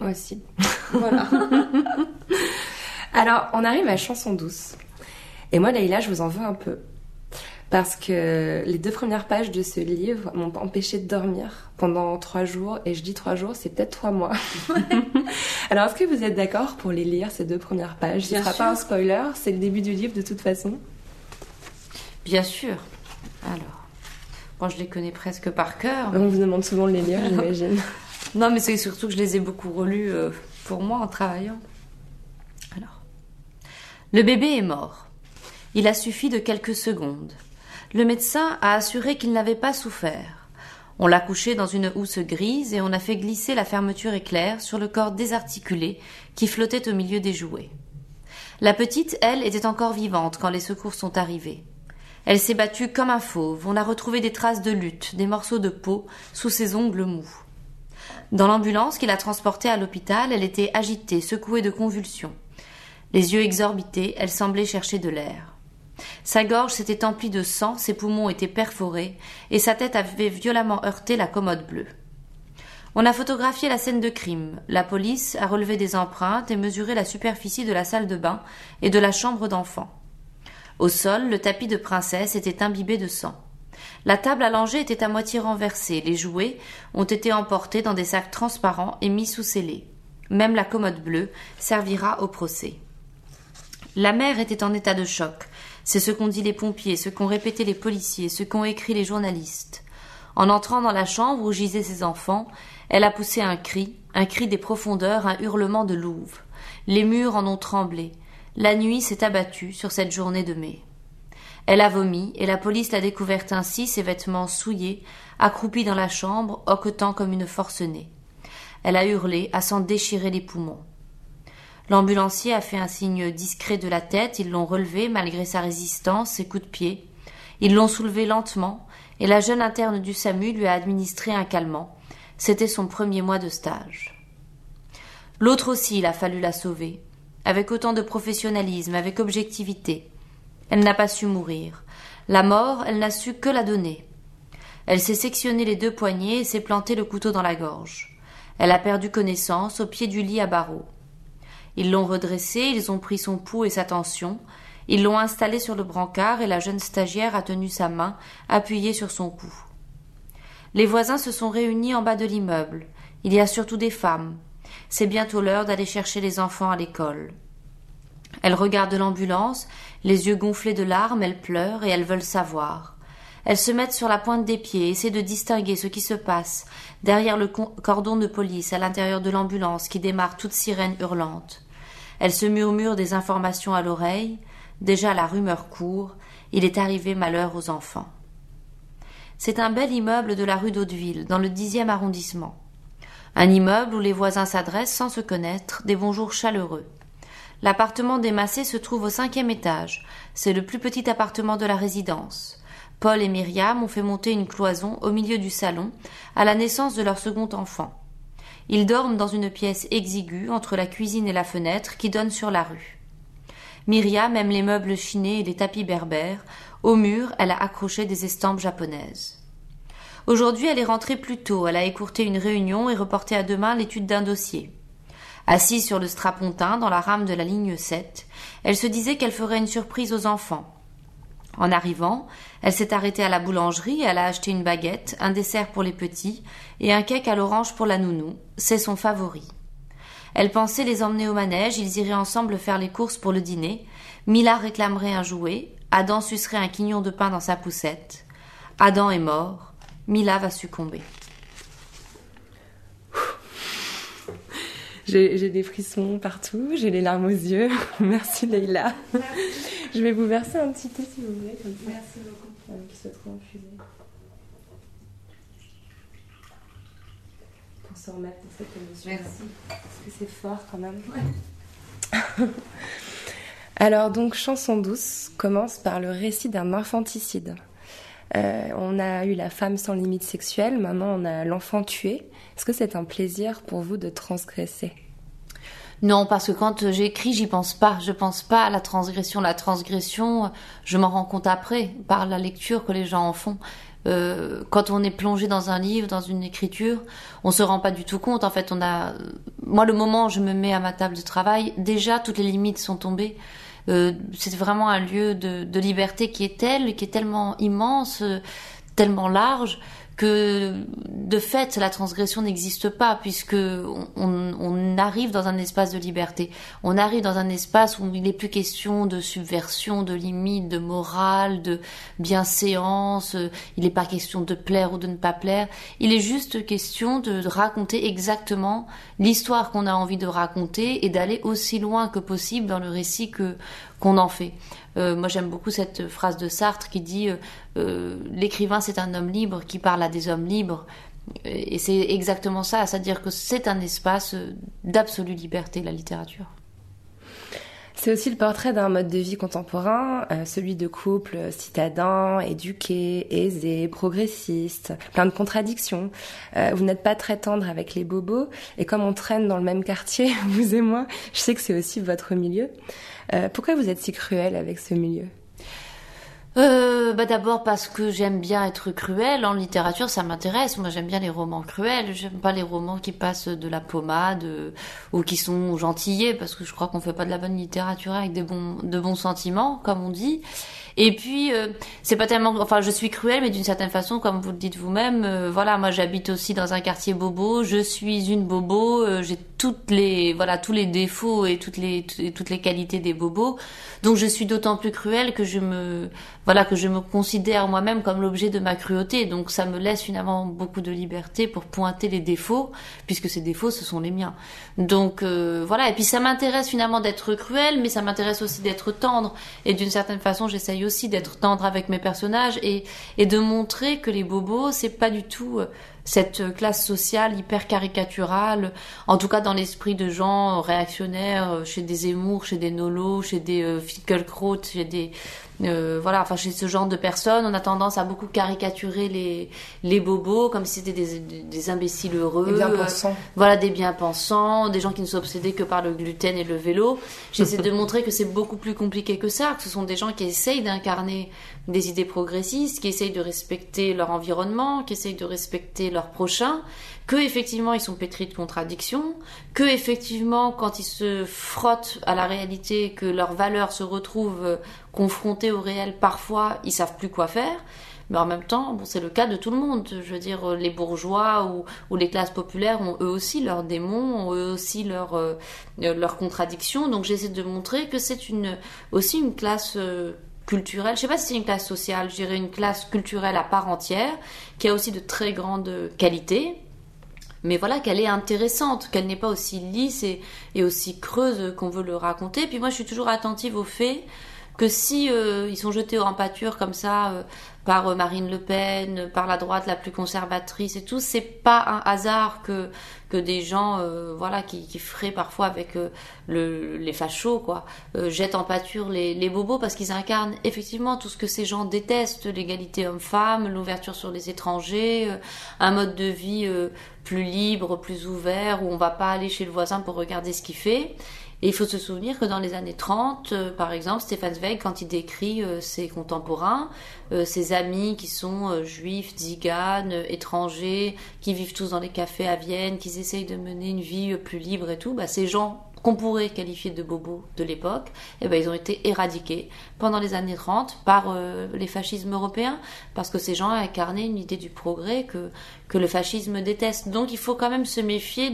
Moi aussi. Voilà. Alors, on arrive à Chanson douce. Et moi, Leïla, je vous en veux un peu. Parce que les deux premières pages de ce livre m'ont empêché de dormir pendant trois jours. Et je dis trois jours, c'est peut-être trois mois. [laughs] Alors, est-ce que vous êtes d'accord pour les lire, ces deux premières pages? Ce ne sera pas un spoiler, c'est le début du livre de toute façon? Bien sûr. Alors, moi, je les connais presque par cœur. On vous demande souvent de les lire, j'imagine. [laughs] non, mais c'est surtout que je les ai beaucoup relus euh, pour moi en travaillant. Alors, le bébé est mort. Il a suffi de quelques secondes. Le médecin a assuré qu'il n'avait pas souffert. On l'a couché dans une housse grise et on a fait glisser la fermeture éclair sur le corps désarticulé qui flottait au milieu des jouets. La petite, elle, était encore vivante quand les secours sont arrivés. Elle s'est battue comme un fauve. On a retrouvé des traces de lutte, des morceaux de peau sous ses ongles mous. Dans l'ambulance qui l'a transportée à l'hôpital, elle était agitée, secouée de convulsions. Les yeux exorbités, elle semblait chercher de l'air. Sa gorge s'était emplie de sang, ses poumons étaient perforés, et sa tête avait violemment heurté la commode bleue. On a photographié la scène de crime. La police a relevé des empreintes et mesuré la superficie de la salle de bain et de la chambre d'enfant. Au sol, le tapis de princesse était imbibé de sang. La table allongée était à moitié renversée, les jouets ont été emportés dans des sacs transparents et mis sous scellés. Même la commode bleue servira au procès. La mère était en état de choc. C'est ce qu'ont dit les pompiers, ce qu'ont répété les policiers, ce qu'ont écrit les journalistes. En entrant dans la chambre où gisaient ses enfants, elle a poussé un cri, un cri des profondeurs, un hurlement de louve. Les murs en ont tremblé. La nuit s'est abattue sur cette journée de mai. Elle a vomi, et la police l'a découverte ainsi, ses vêtements souillés, accroupie dans la chambre, hoquetant comme une forcenée. Elle a hurlé, à s'en déchirer les poumons. L'ambulancier a fait un signe discret de la tête, ils l'ont relevé malgré sa résistance, ses coups de pied. Ils l'ont soulevé lentement, et la jeune interne du SAMU lui a administré un calmant. C'était son premier mois de stage. L'autre aussi, il a fallu la sauver, avec autant de professionnalisme, avec objectivité. Elle n'a pas su mourir. La mort, elle n'a su que la donner. Elle s'est sectionné les deux poignets et s'est planté le couteau dans la gorge. Elle a perdu connaissance au pied du lit à barreaux. Ils l'ont redressée, ils ont pris son pouls et sa tension, ils l'ont installé sur le brancard et la jeune stagiaire a tenu sa main appuyée sur son cou. Les voisins se sont réunis en bas de l'immeuble. Il y a surtout des femmes. C'est bientôt l'heure d'aller chercher les enfants à l'école. Elles regardent l'ambulance, les yeux gonflés de larmes, elles pleurent et elles veulent savoir. Elles se mettent sur la pointe des pieds, essaient de distinguer ce qui se passe derrière le cordon de police à l'intérieur de l'ambulance qui démarre toute sirène hurlante. Elles se murmurent des informations à l'oreille. Déjà la rumeur court. Il est arrivé malheur aux enfants. C'est un bel immeuble de la rue d'Hauteville, dans le dixième arrondissement. Un immeuble où les voisins s'adressent sans se connaître, des bonjours chaleureux. L'appartement des Massé se trouve au cinquième étage. C'est le plus petit appartement de la résidence. Paul et Myriam ont fait monter une cloison au milieu du salon à la naissance de leur second enfant. Ils dorment dans une pièce exiguë entre la cuisine et la fenêtre qui donne sur la rue. Myriam aime les meubles chinés et les tapis berbères. Au mur, elle a accroché des estampes japonaises. Aujourd'hui, elle est rentrée plus tôt. Elle a écourté une réunion et reporté à demain l'étude d'un dossier. Assise sur le strapontin dans la rame de la ligne 7, elle se disait qu'elle ferait une surprise aux enfants. En arrivant, elle s'est arrêtée à la boulangerie elle a acheté une baguette, un dessert pour les petits et un cake à l'orange pour la nounou. C'est son favori. Elle pensait les emmener au manège, ils iraient ensemble faire les courses pour le dîner. Mila réclamerait un jouet. Adam sucerait un quignon de pain dans sa poussette. Adam est mort. Mila va succomber. J'ai des frissons partout, j'ai les larmes aux yeux. [laughs] Merci Leïla. Je vais vous verser un petit thé si vous voulez. Merci beaucoup. qui se trouve Pour se remettre dans cette émotion. Merci. Parce que c'est fort quand même. [laughs] Alors donc Chanson douce commence par le récit d'un infanticide. Euh, on a eu la femme sans limite sexuelle, maintenant on a l'enfant tué. Est-ce que c'est un plaisir pour vous de transgresser? Non, parce que quand j'écris, j'y pense pas. Je pense pas à la transgression. La transgression, je m'en rends compte après, par la lecture que les gens en font. Euh, quand on est plongé dans un livre, dans une écriture, on se rend pas du tout compte. En fait, on a, moi, le moment où je me mets à ma table de travail, déjà toutes les limites sont tombées. Euh, c'est vraiment un lieu de, de, liberté qui est tel, qui est tellement immense, euh, tellement large que de fait la transgression n'existe pas puisque on, arrive dans un espace de liberté. On arrive dans un espace où il n'est plus question de subversion, de limite, de morale, de bienséance. Il n'est pas question de plaire ou de ne pas plaire. Il est juste question de raconter exactement l'histoire qu'on a envie de raconter et d'aller aussi loin que possible dans le récit que qu'on en fait. Euh, moi, j'aime beaucoup cette phrase de Sartre qui dit euh, euh, l'écrivain, c'est un homme libre qui parle à des hommes libres. Et c'est exactement ça, c'est-à-dire que c'est un espace d'absolue liberté, la littérature. C'est aussi le portrait d'un mode de vie contemporain, celui de couples citadins, éduqués, aisés, progressistes, plein de contradictions. vous n'êtes pas très tendre avec les bobos, et comme on traîne dans le même quartier, [laughs] vous et moi, je sais que c'est aussi votre milieu. Euh, pourquoi vous êtes si cruel avec ce milieu? Euh, bah d'abord parce que j'aime bien être cruel en littérature, ça m'intéresse. Moi, j'aime bien les romans cruels. J'aime pas les romans qui passent de la pommade euh, ou qui sont gentillés, parce que je crois qu'on fait pas de la bonne littérature avec des bons, de bons sentiments, comme on dit. Et puis, euh, c'est pas tellement, enfin, je suis cruelle, mais d'une certaine façon, comme vous le dites vous-même, euh, voilà, moi, j'habite aussi dans un quartier bobo. Je suis une bobo. Euh, j'ai toutes les, voilà, tous les défauts et toutes les, toutes les qualités des bobos. Donc, je suis d'autant plus cruelle que je me, voilà, que je me considère moi-même comme l'objet de ma cruauté. Donc, ça me laisse finalement beaucoup de liberté pour pointer les défauts, puisque ces défauts, ce sont les miens. Donc, voilà. Et puis, ça m'intéresse finalement d'être cruelle, mais ça m'intéresse aussi d'être tendre. Et d'une certaine façon, j'essaye aussi d'être tendre avec mes personnages et, et de montrer que les bobos, c'est pas du tout euh, cette classe sociale hyper caricaturale, en tout cas dans l'esprit de gens réactionnaires, euh, chez des Zemmour, chez des Nolo, chez des euh, Finkelkraut, chez des euh, voilà, enfin chez ce genre de personnes, on a tendance à beaucoup caricaturer les les bobos comme si c'était des, des, imbéciles heureux, des bien-pensants. voilà, des bien-pensants, des gens qui ne sont obsédés que par le gluten et le vélo. J'essaie de [laughs] montrer que c'est beaucoup plus compliqué que ça, que ce sont des gens qui essayent d'incarner des idées progressistes, qui essayent de respecter leur environnement, qui essayent de respecter leur prochain, que effectivement ils sont pétris de contradictions, que effectivement quand ils se frottent à la réalité, que leurs valeurs se retrouvent confrontées au réel, parfois ils savent plus quoi faire. Mais en même temps, bon, c'est le cas de tout le monde. Je veux dire, les bourgeois ou, les classes populaires ont eux aussi leurs démons, ont eux aussi leurs euh, contradictions. Donc j'essaie de montrer que c'est une aussi une classe euh, culturelle, je sais pas si c'est une classe sociale, je dirais une classe culturelle à part entière, qui a aussi de très grandes qualités, mais voilà qu'elle est intéressante, qu'elle n'est pas aussi lisse et, aussi creuse qu'on veut le raconter. Puis moi, je suis toujours attentive au fait que si euh, ils sont jetés en pâture comme ça euh, par euh, Marine Le Pen, par la droite la plus conservatrice et tout, c'est pas un hasard que que des gens voilà qui, qui feraient parfois avec le, les fachos quoi jettent en pâture les, les bobos parce qu'ils incarnent effectivement tout ce que ces gens détestent l'égalité homme-femme, l'ouverture sur les étrangers, un mode de vie plus libre, plus ouvert où on va pas aller chez le voisin pour regarder ce qu'il fait et il faut se souvenir que dans les années 30, euh, par exemple, Stefan Zweig, quand il décrit euh, ses contemporains, euh, ses amis qui sont juifs, ziganes, étrangers, qui vivent tous dans les cafés à Vienne, qui essayent de mener une vie plus libre et tout, bah, ces gens qu'on pourrait qualifier de bobos de l'époque, eh ben, ils ont été éradiqués pendant les années 30 par euh, les fascismes européens, parce que ces gens incarnaient une idée du progrès que, que le fascisme déteste. Donc il faut quand même se méfier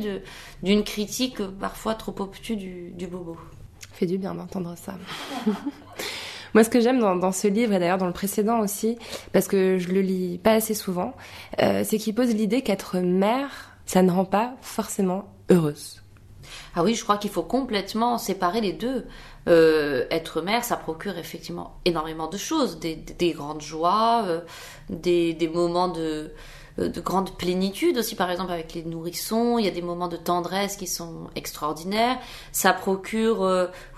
d'une critique parfois trop obtuse du, bobo. Fait du bien d'entendre ça. [laughs] Moi, ce que j'aime dans, dans, ce livre, et d'ailleurs dans le précédent aussi, parce que je le lis pas assez souvent, euh, c'est qu'il pose l'idée qu'être mère, ça ne rend pas forcément heureuse. Ah oui, je crois qu'il faut complètement séparer les deux. Euh, être mère, ça procure effectivement énormément de choses, des, des grandes joies, euh, des, moments de, euh, de grande plénitude aussi, par exemple avec les nourrissons, il y a des moments de tendresse qui sont extraordinaires. Ça procure,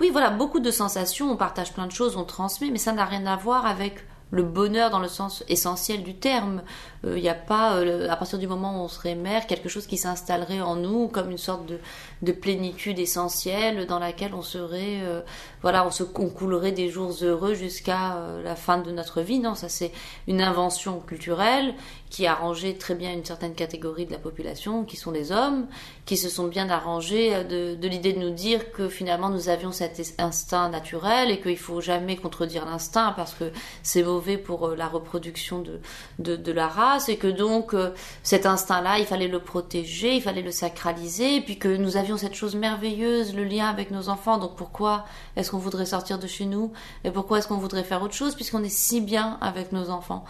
oui, voilà, beaucoup de sensations. On partage plein de choses, on transmet, mais ça n'a rien à voir avec le bonheur dans le sens essentiel du terme. Il n'y a pas, à partir du moment où on serait mère, quelque chose qui s'installerait en nous comme une sorte de, de plénitude essentielle dans laquelle on serait, euh, voilà, on se concoulerait des jours heureux jusqu'à euh, la fin de notre vie. Non, ça c'est une invention culturelle qui a arrangé très bien une certaine catégorie de la population, qui sont les hommes, qui se sont bien arrangés euh, de, de l'idée de nous dire que finalement nous avions cet instinct naturel et qu'il faut jamais contredire l'instinct parce que c'est mauvais pour la reproduction de, de, de, la race et que donc cet instinct-là, il fallait le protéger, il fallait le sacraliser, et puis que nous avions cette chose merveilleuse, le lien avec nos enfants, donc pourquoi est-ce qu'on voudrait sortir de chez nous et pourquoi est-ce qu'on voudrait faire autre chose puisqu'on est si bien avec nos enfants?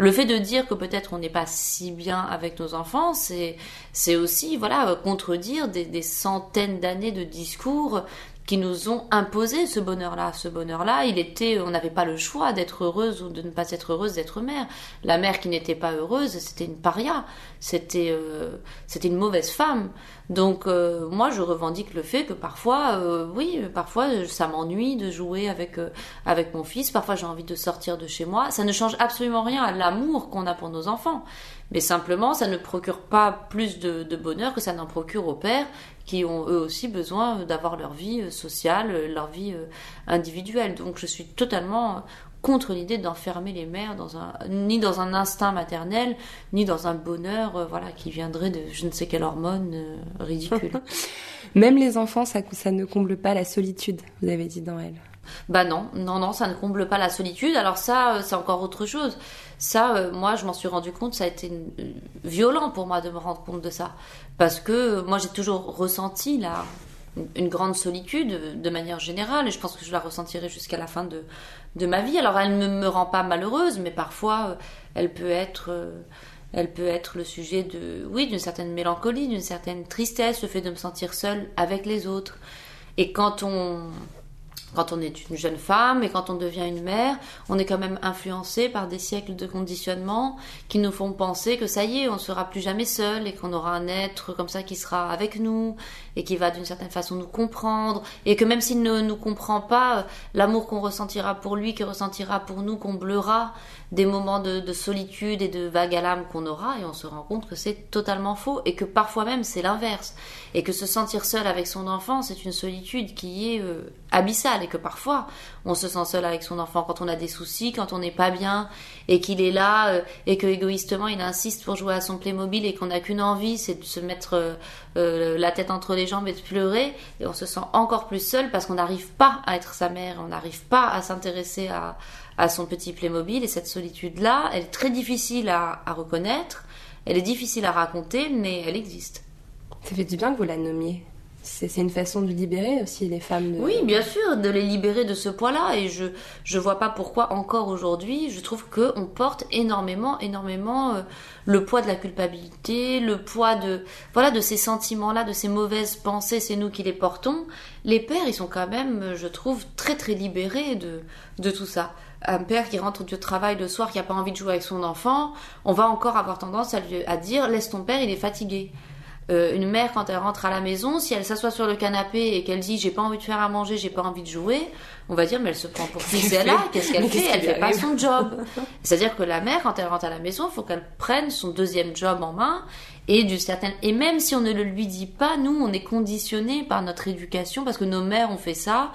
Le fait de dire que peut-être on n'est pas si bien avec nos enfants, c'est aussi voilà contredire des, des centaines d'années de discours qui nous ont imposé ce bonheur-là. Ce bonheur-là, il était, on n'avait pas le choix d'être heureuse ou de ne pas être heureuse d'être mère. La mère qui n'était pas heureuse, c'était une paria, c'était, euh, c'était une mauvaise femme. Donc euh, moi, je revendique le fait que parfois, euh, oui, parfois ça m'ennuie de jouer avec avec mon fils. Parfois, j'ai envie de sortir de chez moi. Ça ne change absolument rien à l'amour qu'on a pour nos enfants. Mais simplement, ça ne procure pas plus de, de bonheur que ça n'en procure aux pères qui ont eux aussi besoin d'avoir leur vie euh, sociale, euh, leur vie euh, individuelle. Donc je suis totalement contre l'idée d'enfermer les mères dans un ni dans un instinct maternel ni dans un bonheur voilà qui viendrait de je ne sais quelle hormone ridicule. [laughs] Même les enfants ça ça ne comble pas la solitude, vous avez dit dans elle. Bah non, non, non, ça ne comble pas la solitude. Alors ça, c'est encore autre chose. Ça, euh, moi, je m'en suis rendu compte, ça a été euh, violent pour moi de me rendre compte de ça. Parce que euh, moi, j'ai toujours ressenti la, une grande solitude de manière générale, et je pense que je la ressentirai jusqu'à la fin de, de ma vie. Alors, elle ne me, rend pas malheureuse, mais parfois, elle peut être... elle peut être le sujet de, oui, d'une certaine mélancolie, d'une certaine tristesse, le fait de me sentir seule avec les autres. Et quand on, quand on est une jeune femme et quand on devient une mère, on est quand même influencé par des siècles de conditionnement qui nous font penser que ça y est, on ne sera plus jamais seul et qu'on aura un être comme ça qui sera avec nous et qui va d'une certaine façon nous comprendre et que même s'il ne nous comprend pas, l'amour qu'on ressentira pour lui, qu'il ressentira pour nous, comblera des moments de, de, solitude et de vague à l'âme qu'on aura et on se rend compte que c'est totalement faux et que parfois même c'est l'inverse. Et que se sentir seul avec son enfant c'est une solitude qui est euh, abyssale et que parfois on se sent seul avec son enfant quand on a des soucis, quand on n'est pas bien et qu'il est là euh, et que égoïstement il insiste pour jouer à son Playmobil et qu'on n'a qu'une envie c'est de se mettre euh, la tête entre les jambes et de pleurer et on se sent encore plus seul parce qu'on n'arrive pas à être sa mère, on n'arrive pas à s'intéresser à à son petit Playmobil et cette solitude-là, elle est très difficile à, reconnaître, elle est difficile à raconter, mais elle existe. Ça fait du bien que vous la nommiez. C'est une façon de libérer aussi les femmes. Oui, bien sûr, de les libérer de ce poids-là. Et je je vois pas pourquoi encore aujourd'hui, je trouve que on porte énormément, énormément euh, le poids de la culpabilité, le poids de voilà de ces sentiments-là, de ces mauvaises pensées. C'est nous qui les portons. Les pères, ils sont quand même, je trouve, très très libérés de de tout ça un père qui rentre du travail le soir, qui n'a pas envie de jouer avec son enfant, on va encore avoir tendance à, lui, à dire laisse ton père, il est fatigué. Euh, une mère, quand elle rentre à la maison, si elle s'assoit sur le canapé et qu'elle dit j'ai pas envie de faire à manger, j'ai pas envie de jouer, on va dire mais elle se prend pour [laughs] qui c'est là, qu'est-ce qu'elle fait? Elle fait pas son job. [laughs] C'est-à-dire que la mère, quand elle rentre à la maison, il faut qu'elle prenne son deuxième job en main et du certain et même si on ne le lui dit pas, nous on est conditionné par notre éducation parce que nos mères ont fait ça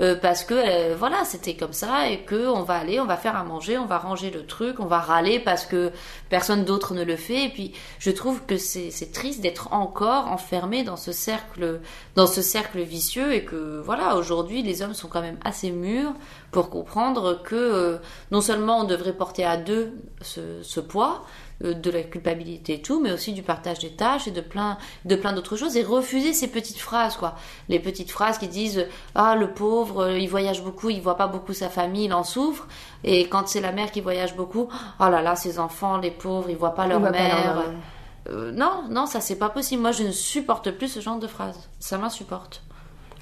euh, parce que euh, voilà c'était comme ça et que on va aller on va faire à manger on va ranger le truc on va râler parce que personne d'autre ne le fait. Et puis je trouve que c'est triste d'être encore enfermé dans ce cercle dans ce cercle vicieux et que voilà aujourd'hui les hommes sont quand même assez mûrs pour comprendre que euh, non seulement on devrait porter à deux ce, ce poids de la culpabilité et tout, mais aussi du partage des tâches et de plein, de plein d'autres choses et refuser ces petites phrases, quoi. Les petites phrases qui disent Ah, le pauvre, euh, il voyage beaucoup, il voit pas beaucoup sa famille, il en souffre. Et quand c'est la mère qui voyage beaucoup, oh là là, ses enfants, les pauvres, ils voient pas leur voient pas leur mère. Euh, non, non, ça c'est pas possible. Moi, je ne supporte plus ce genre de phrases. Ça m'insupporte.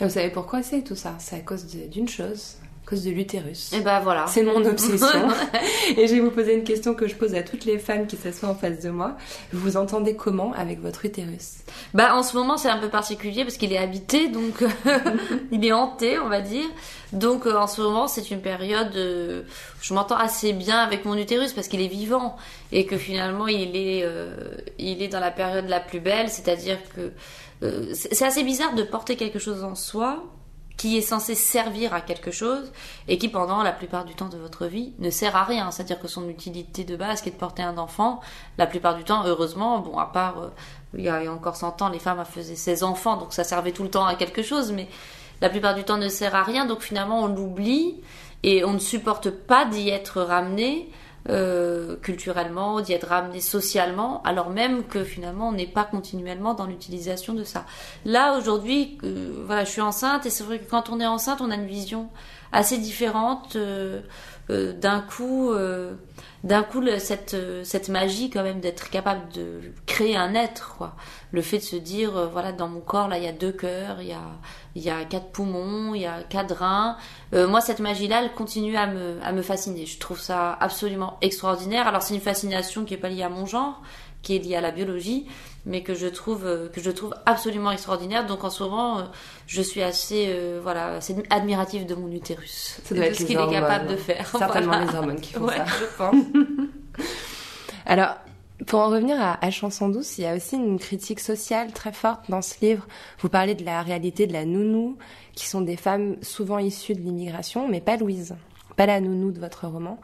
Et Vous savez pourquoi c'est tout ça? C'est à cause d'une chose, cause de l'utérus. Et ben voilà. C'est mon obsession. [laughs] [laughs] Et je vais vous poser une question que je pose à toutes les femmes qui s'assoient en face de moi. Vous vous entendez comment avec votre utérus? Bah en ce moment c'est un peu particulier parce qu'il est habité donc [laughs] il est hanté on va dire. Donc euh, en ce moment c'est une période euh, je m'entends assez bien avec mon utérus parce qu'il est vivant et que finalement il est euh, il est dans la période la plus belle, c'est-à-dire que euh, c'est assez bizarre de porter quelque chose en soi qui est censé servir à quelque chose et qui pendant la plupart du temps de votre vie ne sert à rien. C'est-à-dire que son utilité de base qui est de porter un enfant, la plupart du temps, heureusement, bon à part euh, il y a encore 100 ans, les femmes faisaient 16 enfants, donc ça servait tout le temps à quelque chose, mais la plupart du temps ne sert à rien, donc finalement on l'oublie et on ne supporte pas d'y être ramené euh, culturellement, d'y être ramené socialement, alors même que finalement on n'est pas continuellement dans l'utilisation de ça. Là aujourd'hui, euh, voilà, je suis enceinte et c'est vrai que quand on est enceinte, on a une vision assez différente. euh, euh, d'un coup, d'un coup, cette euh, cette magie quand même d'être capable de créer un être, quoi. Le fait de se dire, euh, voilà, dans mon corps là, il y a deux cœurs, il y a il y a quatre poumons, il y a quatre reins. Euh, moi, cette magie-là, elle continue à me à me fasciner. Je trouve ça absolument extraordinaire. Alors, c'est une fascination qui est pas liée à mon genre, qui est liée à la biologie, mais que je trouve euh, que je trouve absolument extraordinaire. Donc, en ce moment, euh, je suis assez euh, voilà, assez admirative de mon utérus, Ça doit de être ce qu'il est capable de faire. [laughs] Certainement Voilà. les hormones qui font Ouais, ça. je pense. [laughs] Alors, pour en revenir à, à Chanson douce, il y a aussi une critique sociale très forte dans ce livre. Vous parlez de la réalité de la nounou, qui sont des femmes souvent issues de l'immigration, mais pas Louise, pas la nounou de votre roman.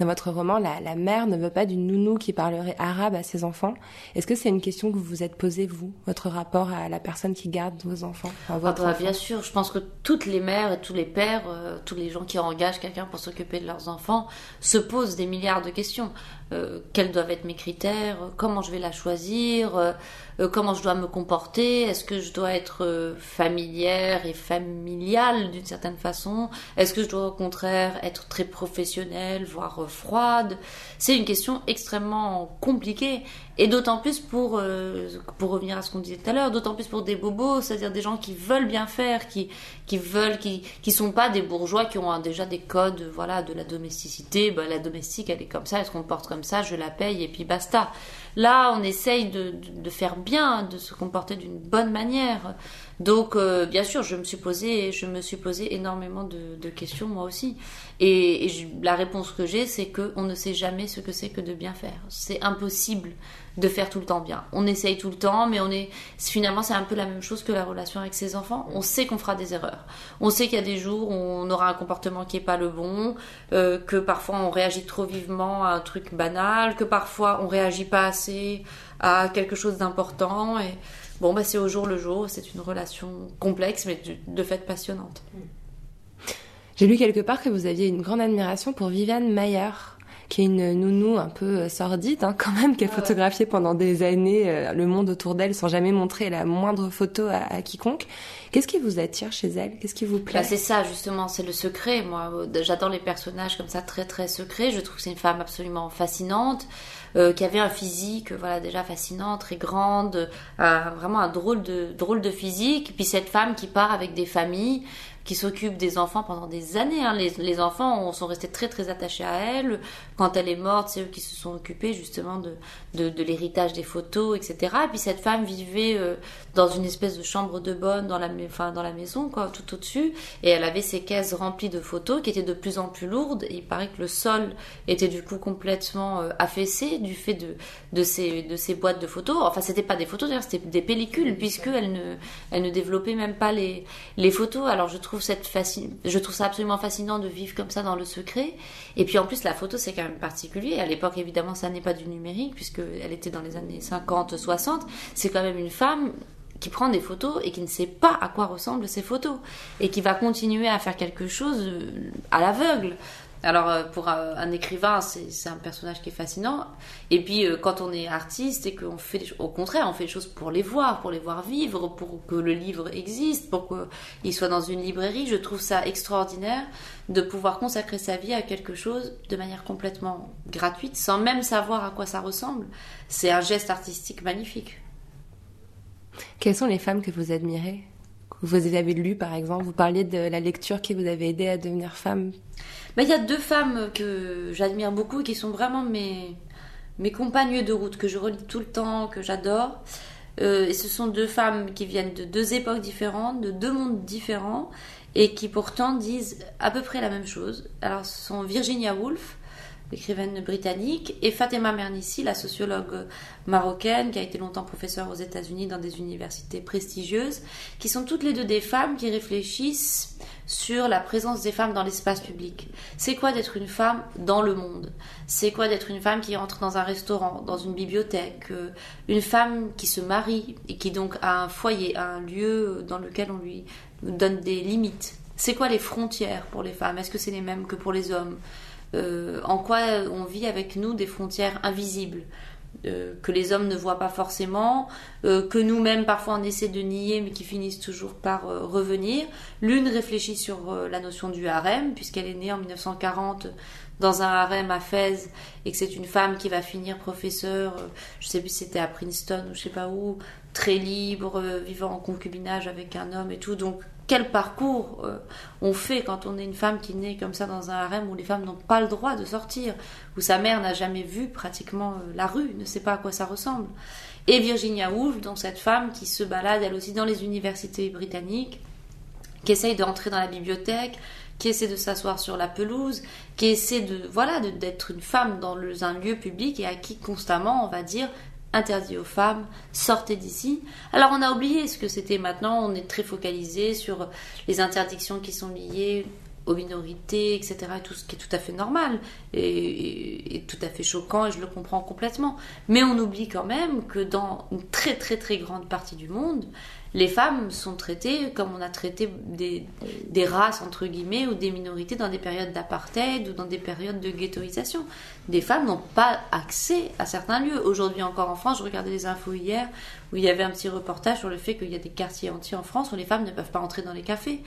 Dans votre roman, la, la mère ne veut pas d'une nounou qui parlerait arabe à ses enfants. Est-ce que c'est une question que vous vous êtes posée, vous, votre rapport à la personne qui garde vos enfants enfin, Ah bah, enfant bien sûr, je pense que toutes les mères et tous les pères, euh, tous les gens qui engagent quelqu'un pour s'occuper de leurs enfants, se posent des milliards de questions. Euh, quels doivent être mes critères? Comment je vais la choisir? Euh, Comment je dois me comporter? Est-ce que je dois être euh, familière et familiale d'une certaine façon? Est-ce que je dois au contraire être très professionnelle, voire euh, froide? C'est une question extrêmement compliquée. Et d'autant plus pour, euh, pour revenir à ce qu'on disait tout à l'heure, d'autant plus pour des bobos, c'est-à-dire des gens qui veulent bien faire, qui, qui veulent, qui, qui sont pas des bourgeois qui ont un- déjà des codes, voilà, de la domesticité. Bah, la domestique, elle est comme ça, elle se comporte comme ça, je la paye et puis basta. Là, on essaye de, de, de faire bien, de se comporter d'une bonne manière. Donc, euh, bien sûr, je me suis posé, je me suis posé énormément de, de questions moi aussi. Et, et je- la réponse que j'ai, c'est que on ne sait jamais ce que c'est que de bien faire. C'est impossible de faire tout le temps bien. On essaye tout le temps, mais on est finalement c'est un peu la même chose que la relation avec ses enfants. On sait qu'on fera des erreurs. On sait qu'il y a des jours où on aura un comportement qui est pas le bon, euh, que parfois on réagit trop vivement à un truc banal, que parfois on réagit pas assez à quelque chose d'important. Et bon, bah c'est au jour le jour. C'est une relation complexe, mais de, fait passionnante. J'ai lu quelque part que vous aviez une grande admiration pour Viviane Mayer, qui est une nounou un peu euh, sordide, hein, quand même, qui a photographié pendant des années euh, le monde autour d'elle sans jamais montrer la moindre photo à, à quiconque. Qu'est-ce qui vous attire chez elle? Qu'est-ce qui vous plaît? Bah, c'est ça justement, c'est le secret. Moi, euh, j'adore les personnages comme ça très très secrets. Je trouve que c'est une femme absolument fascinante, euh, qui avait un physique, euh, voilà déjà fascinant, très grande, euh, vraiment un drôle de drôle de physique. Puis cette femme qui part avec des familles, qui s'occupe des enfants pendant des années. hein. Les, les enfants on- sont restés très très attachés à elle. Quand elle est morte, c'est eux qui se sont occupés justement de de, de l'héritage des photos, etc. Et puis cette femme vivait euh, dans une espèce de chambre de bonne dans la, enfin, dans la maison, quoi, tout au-dessus. Et elle avait ses caisses remplies de photos qui étaient de plus en plus lourdes. Et il paraît que le sol était du coup complètement euh, affaissé du fait de, de, ces, de ces boîtes de photos. Enfin, c'était pas des photos, d'ailleurs, c'était des pellicules, puisqu'elle ne, elle ne développait même pas les, les photos. Alors, je trouve, je trouve ça absolument fascinant de vivre comme ça dans le secret. Et puis, en plus, la photo, c'est quand même particulier. À l'époque, évidemment, ça n'est pas du numérique, puisqu'elle était dans les années 50, 60. C'est quand même une femme qui prend des photos et qui ne sait pas à quoi ressemblent ces photos et qui va continuer à faire quelque chose euh, à l'aveugle. Alors euh, pour un, écrivain, c'est un personnage qui est fascinant. Et puis euh, quand on est artiste et qu'on fait, au contraire, on fait des choses pour les voir, pour les voir vivre, pour que le livre existe, pour qu'il soit dans une librairie, je trouve ça extraordinaire de pouvoir consacrer sa vie à quelque chose de manière complètement gratuite, sans même savoir à quoi ça ressemble. C'est un geste artistique magnifique. Quelles sont les femmes que vous admirez? Que vous avez lues, par exemple Vous parliez de la lecture qui vous avait aidé à devenir femme. Mais il y a deux femmes que j'admire beaucoup et qui sont vraiment mes, mes compagnes de route, que je relis tout le temps, que j'adore. Euh, et ce sont deux femmes qui viennent de deux époques différentes, de deux mondes différents, et qui pourtant disent à peu près la même chose. Alors ce sont Virginia Woolf, l'écrivaine britannique, et Fatima Mernissi, la sociologue marocaine qui a été longtemps professeure aux États-Unis dans des universités prestigieuses, qui sont toutes les deux des femmes qui réfléchissent sur la présence des femmes dans l'espace public. C'est quoi d'être une femme dans le monde? C'est quoi d'être une femme qui entre dans un restaurant, dans une bibliothèque euh, Une femme qui se marie et qui donc a un foyer, un lieu dans lequel on lui donne des limites? C'est quoi les frontières pour les femmes? Est-ce que c'est les mêmes que pour les hommes? Euh, En quoi on vit avec nous des frontières invisibles? Euh, que les hommes ne voient pas forcément, euh, que nous-mêmes parfois on essaie de nier mais qui finissent toujours par euh, revenir. L'une réfléchit sur euh, la notion du harem puisqu'elle est née en 1940 dans un harem à Fès et que c'est une femme qui va finir professeure, je sais plus si c'était à Princeton ou je sais pas où, très libre, vivant en concubinage avec un homme et tout. Donc quel parcours euh, on fait quand on est une femme qui naît comme ça dans un harem où les femmes n'ont pas le droit de sortir, où sa mère n'a jamais vu pratiquement euh, la rue, ne sait pas à quoi ça ressemble. Et Virginia Woolf, donc cette femme qui se balade elle aussi dans les universités britanniques, qui essaye d'entrer dans la bibliothèque, qui essaie de s'asseoir sur la pelouse, qui essaie de voilà d'être une femme dans un lieu public et à qui constamment on va dire interdit aux femmes, sortez d'ici. Alors on a oublié ce que c'était maintenant, on est très focalisé sur les interdictions qui sont liées aux minorités, etc. Tout ce qui est tout à fait normal et, tout à fait choquant et je le comprends complètement. Mais on oublie quand même que dans une très très très grande partie du monde, les femmes sont traitées comme on a traité des, des races entre guillemets ou des minorités dans des périodes d'apartheid ou dans des périodes de ghettoisation. Des femmes n'ont pas accès à certains lieux. Aujourd'hui encore en France, je regardais les infos hier où il y avait un petit reportage sur le fait qu'il y a des quartiers entiers en France où les femmes ne peuvent pas entrer dans les cafés.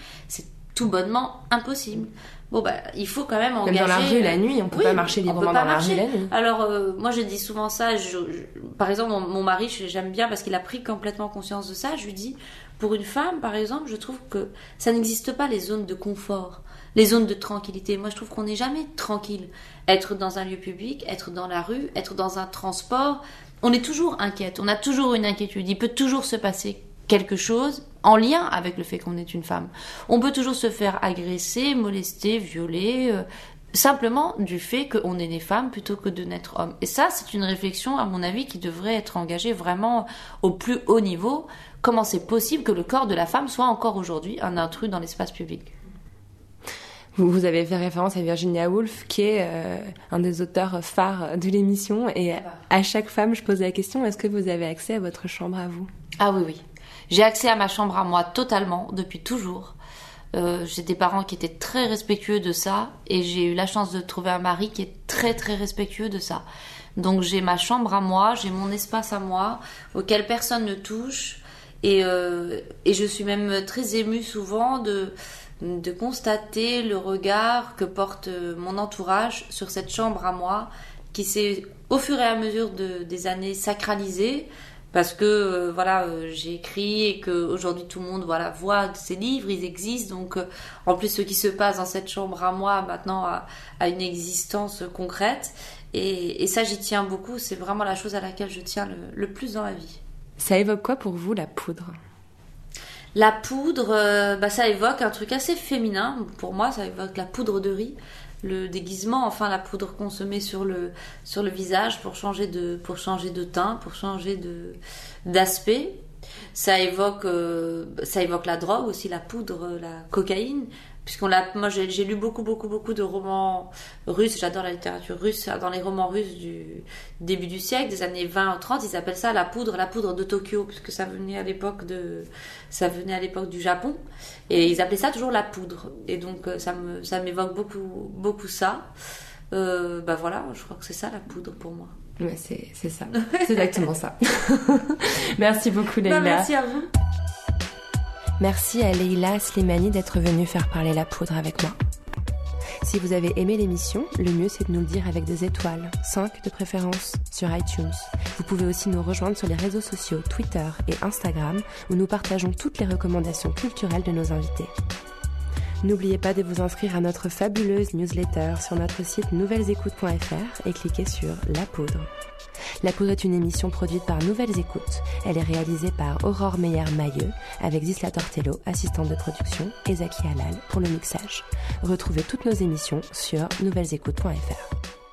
Tout bonnement impossible. Bon bah il faut quand même Même engager. dans la rue la nuit, on peut Oui, pas marcher librement dans la marcher. rue la nuit. Alors, euh, moi, je dis souvent ça. je- je- par exemple, mon, mon mari, j'aime bien parce qu'il a pris complètement conscience de ça. Je lui dis, pour une femme, par exemple, je trouve que ça n'existe pas les zones de confort, les zones de tranquillité. Moi, je trouve qu'on n'est jamais tranquille. Être dans un lieu public, être dans la rue, être dans un transport, on est toujours inquiète. On a toujours une inquiétude. Il peut toujours se passer quelque chose en lien avec le fait qu'on est une femme. On peut toujours se faire agresser, molester, violer, euh, simplement du fait qu'on est né femme plutôt que de naître homme. Et ça, c'est une réflexion, à mon avis, qui devrait être engagée vraiment au plus haut niveau. Comment c'est possible que le corps de la femme soit encore aujourd'hui un intrus dans l'espace public? Vous, avez fait référence à Virginia Woolf, qui est euh, un des auteurs phares de l'émission. Et à chaque femme, je pose la question est-ce que vous avez accès à votre chambre à vous? Ah oui, oui. J'ai accès à ma chambre à moi totalement, depuis toujours. Euh, j'ai des parents qui étaient très respectueux de ça et j'ai eu la chance de trouver un mari qui est très très respectueux de ça. Donc j'ai ma chambre à moi, j'ai mon espace à moi auquel personne ne touche et, euh, et je suis même très émue souvent de, de constater le regard que porte mon entourage sur cette chambre à moi qui s'est au fur et à mesure de, des années sacralisée parce que euh, voilà euh, j'ai écrit et que aujourd'hui tout le monde voilà voit ces livres ils existent. Donc euh, en plus ce qui se passe dans cette chambre à moi maintenant a, a une existence concrète. Et, et ça j'y tiens beaucoup. C'est vraiment la chose à laquelle je tiens le, le plus dans ma vie. Ça évoque quoi pour vous la poudre? La poudre, bah, ça évoque un truc assez féminin. Pour moi, ça évoque la poudre de riz, le déguisement, enfin la poudre qu'on se met sur le, sur le visage pour changer de, pour changer de teint, pour changer d'aspect. ça évoque, euh, ça évoque la drogue aussi, la poudre, la cocaïne. Puisqu'on l'a, moi j'ai lu beaucoup, beaucoup, beaucoup de romans russes. J'adore la littérature russe. Dans les romans russes du début du siècle, des années 20 ou 30, ils appellent ça la poudre, la poudre de Tokyo, puisque ça venait à l'époque de, ça venait à l'époque du Japon. Et ils appelaient ça toujours la poudre. Et donc euh, ça me, ça m'évoque beaucoup, beaucoup ça. Euh, bah voilà, je crois que c'est ça la poudre pour moi. C'est c'est ça. C'est exactement ça. [laughs] merci beaucoup. Bah, merci à vous. Merci à Leïla Slimani d'être venue faire parler la poudre avec moi. Si vous avez aimé l'émission, le mieux c'est de nous le dire avec des étoiles, 5 de préférence, sur iTunes. Vous pouvez aussi nous rejoindre sur les réseaux sociaux Twitter et Instagram où nous partageons toutes les recommandations culturelles de nos invités. N'oubliez pas de vous inscrire à notre fabuleuse newsletter sur notre site nouvellesécoutes.fr et cliquez sur La Poudre. La Poudre est une émission produite par Nouvelles Écoutes. Elle est réalisée par Aurore Meyer-Mailleux avec Zisla Tortello, assistante de production, et Zaki Halal pour le mixage. Retrouvez toutes nos émissions sur nouvellesécoutes.fr.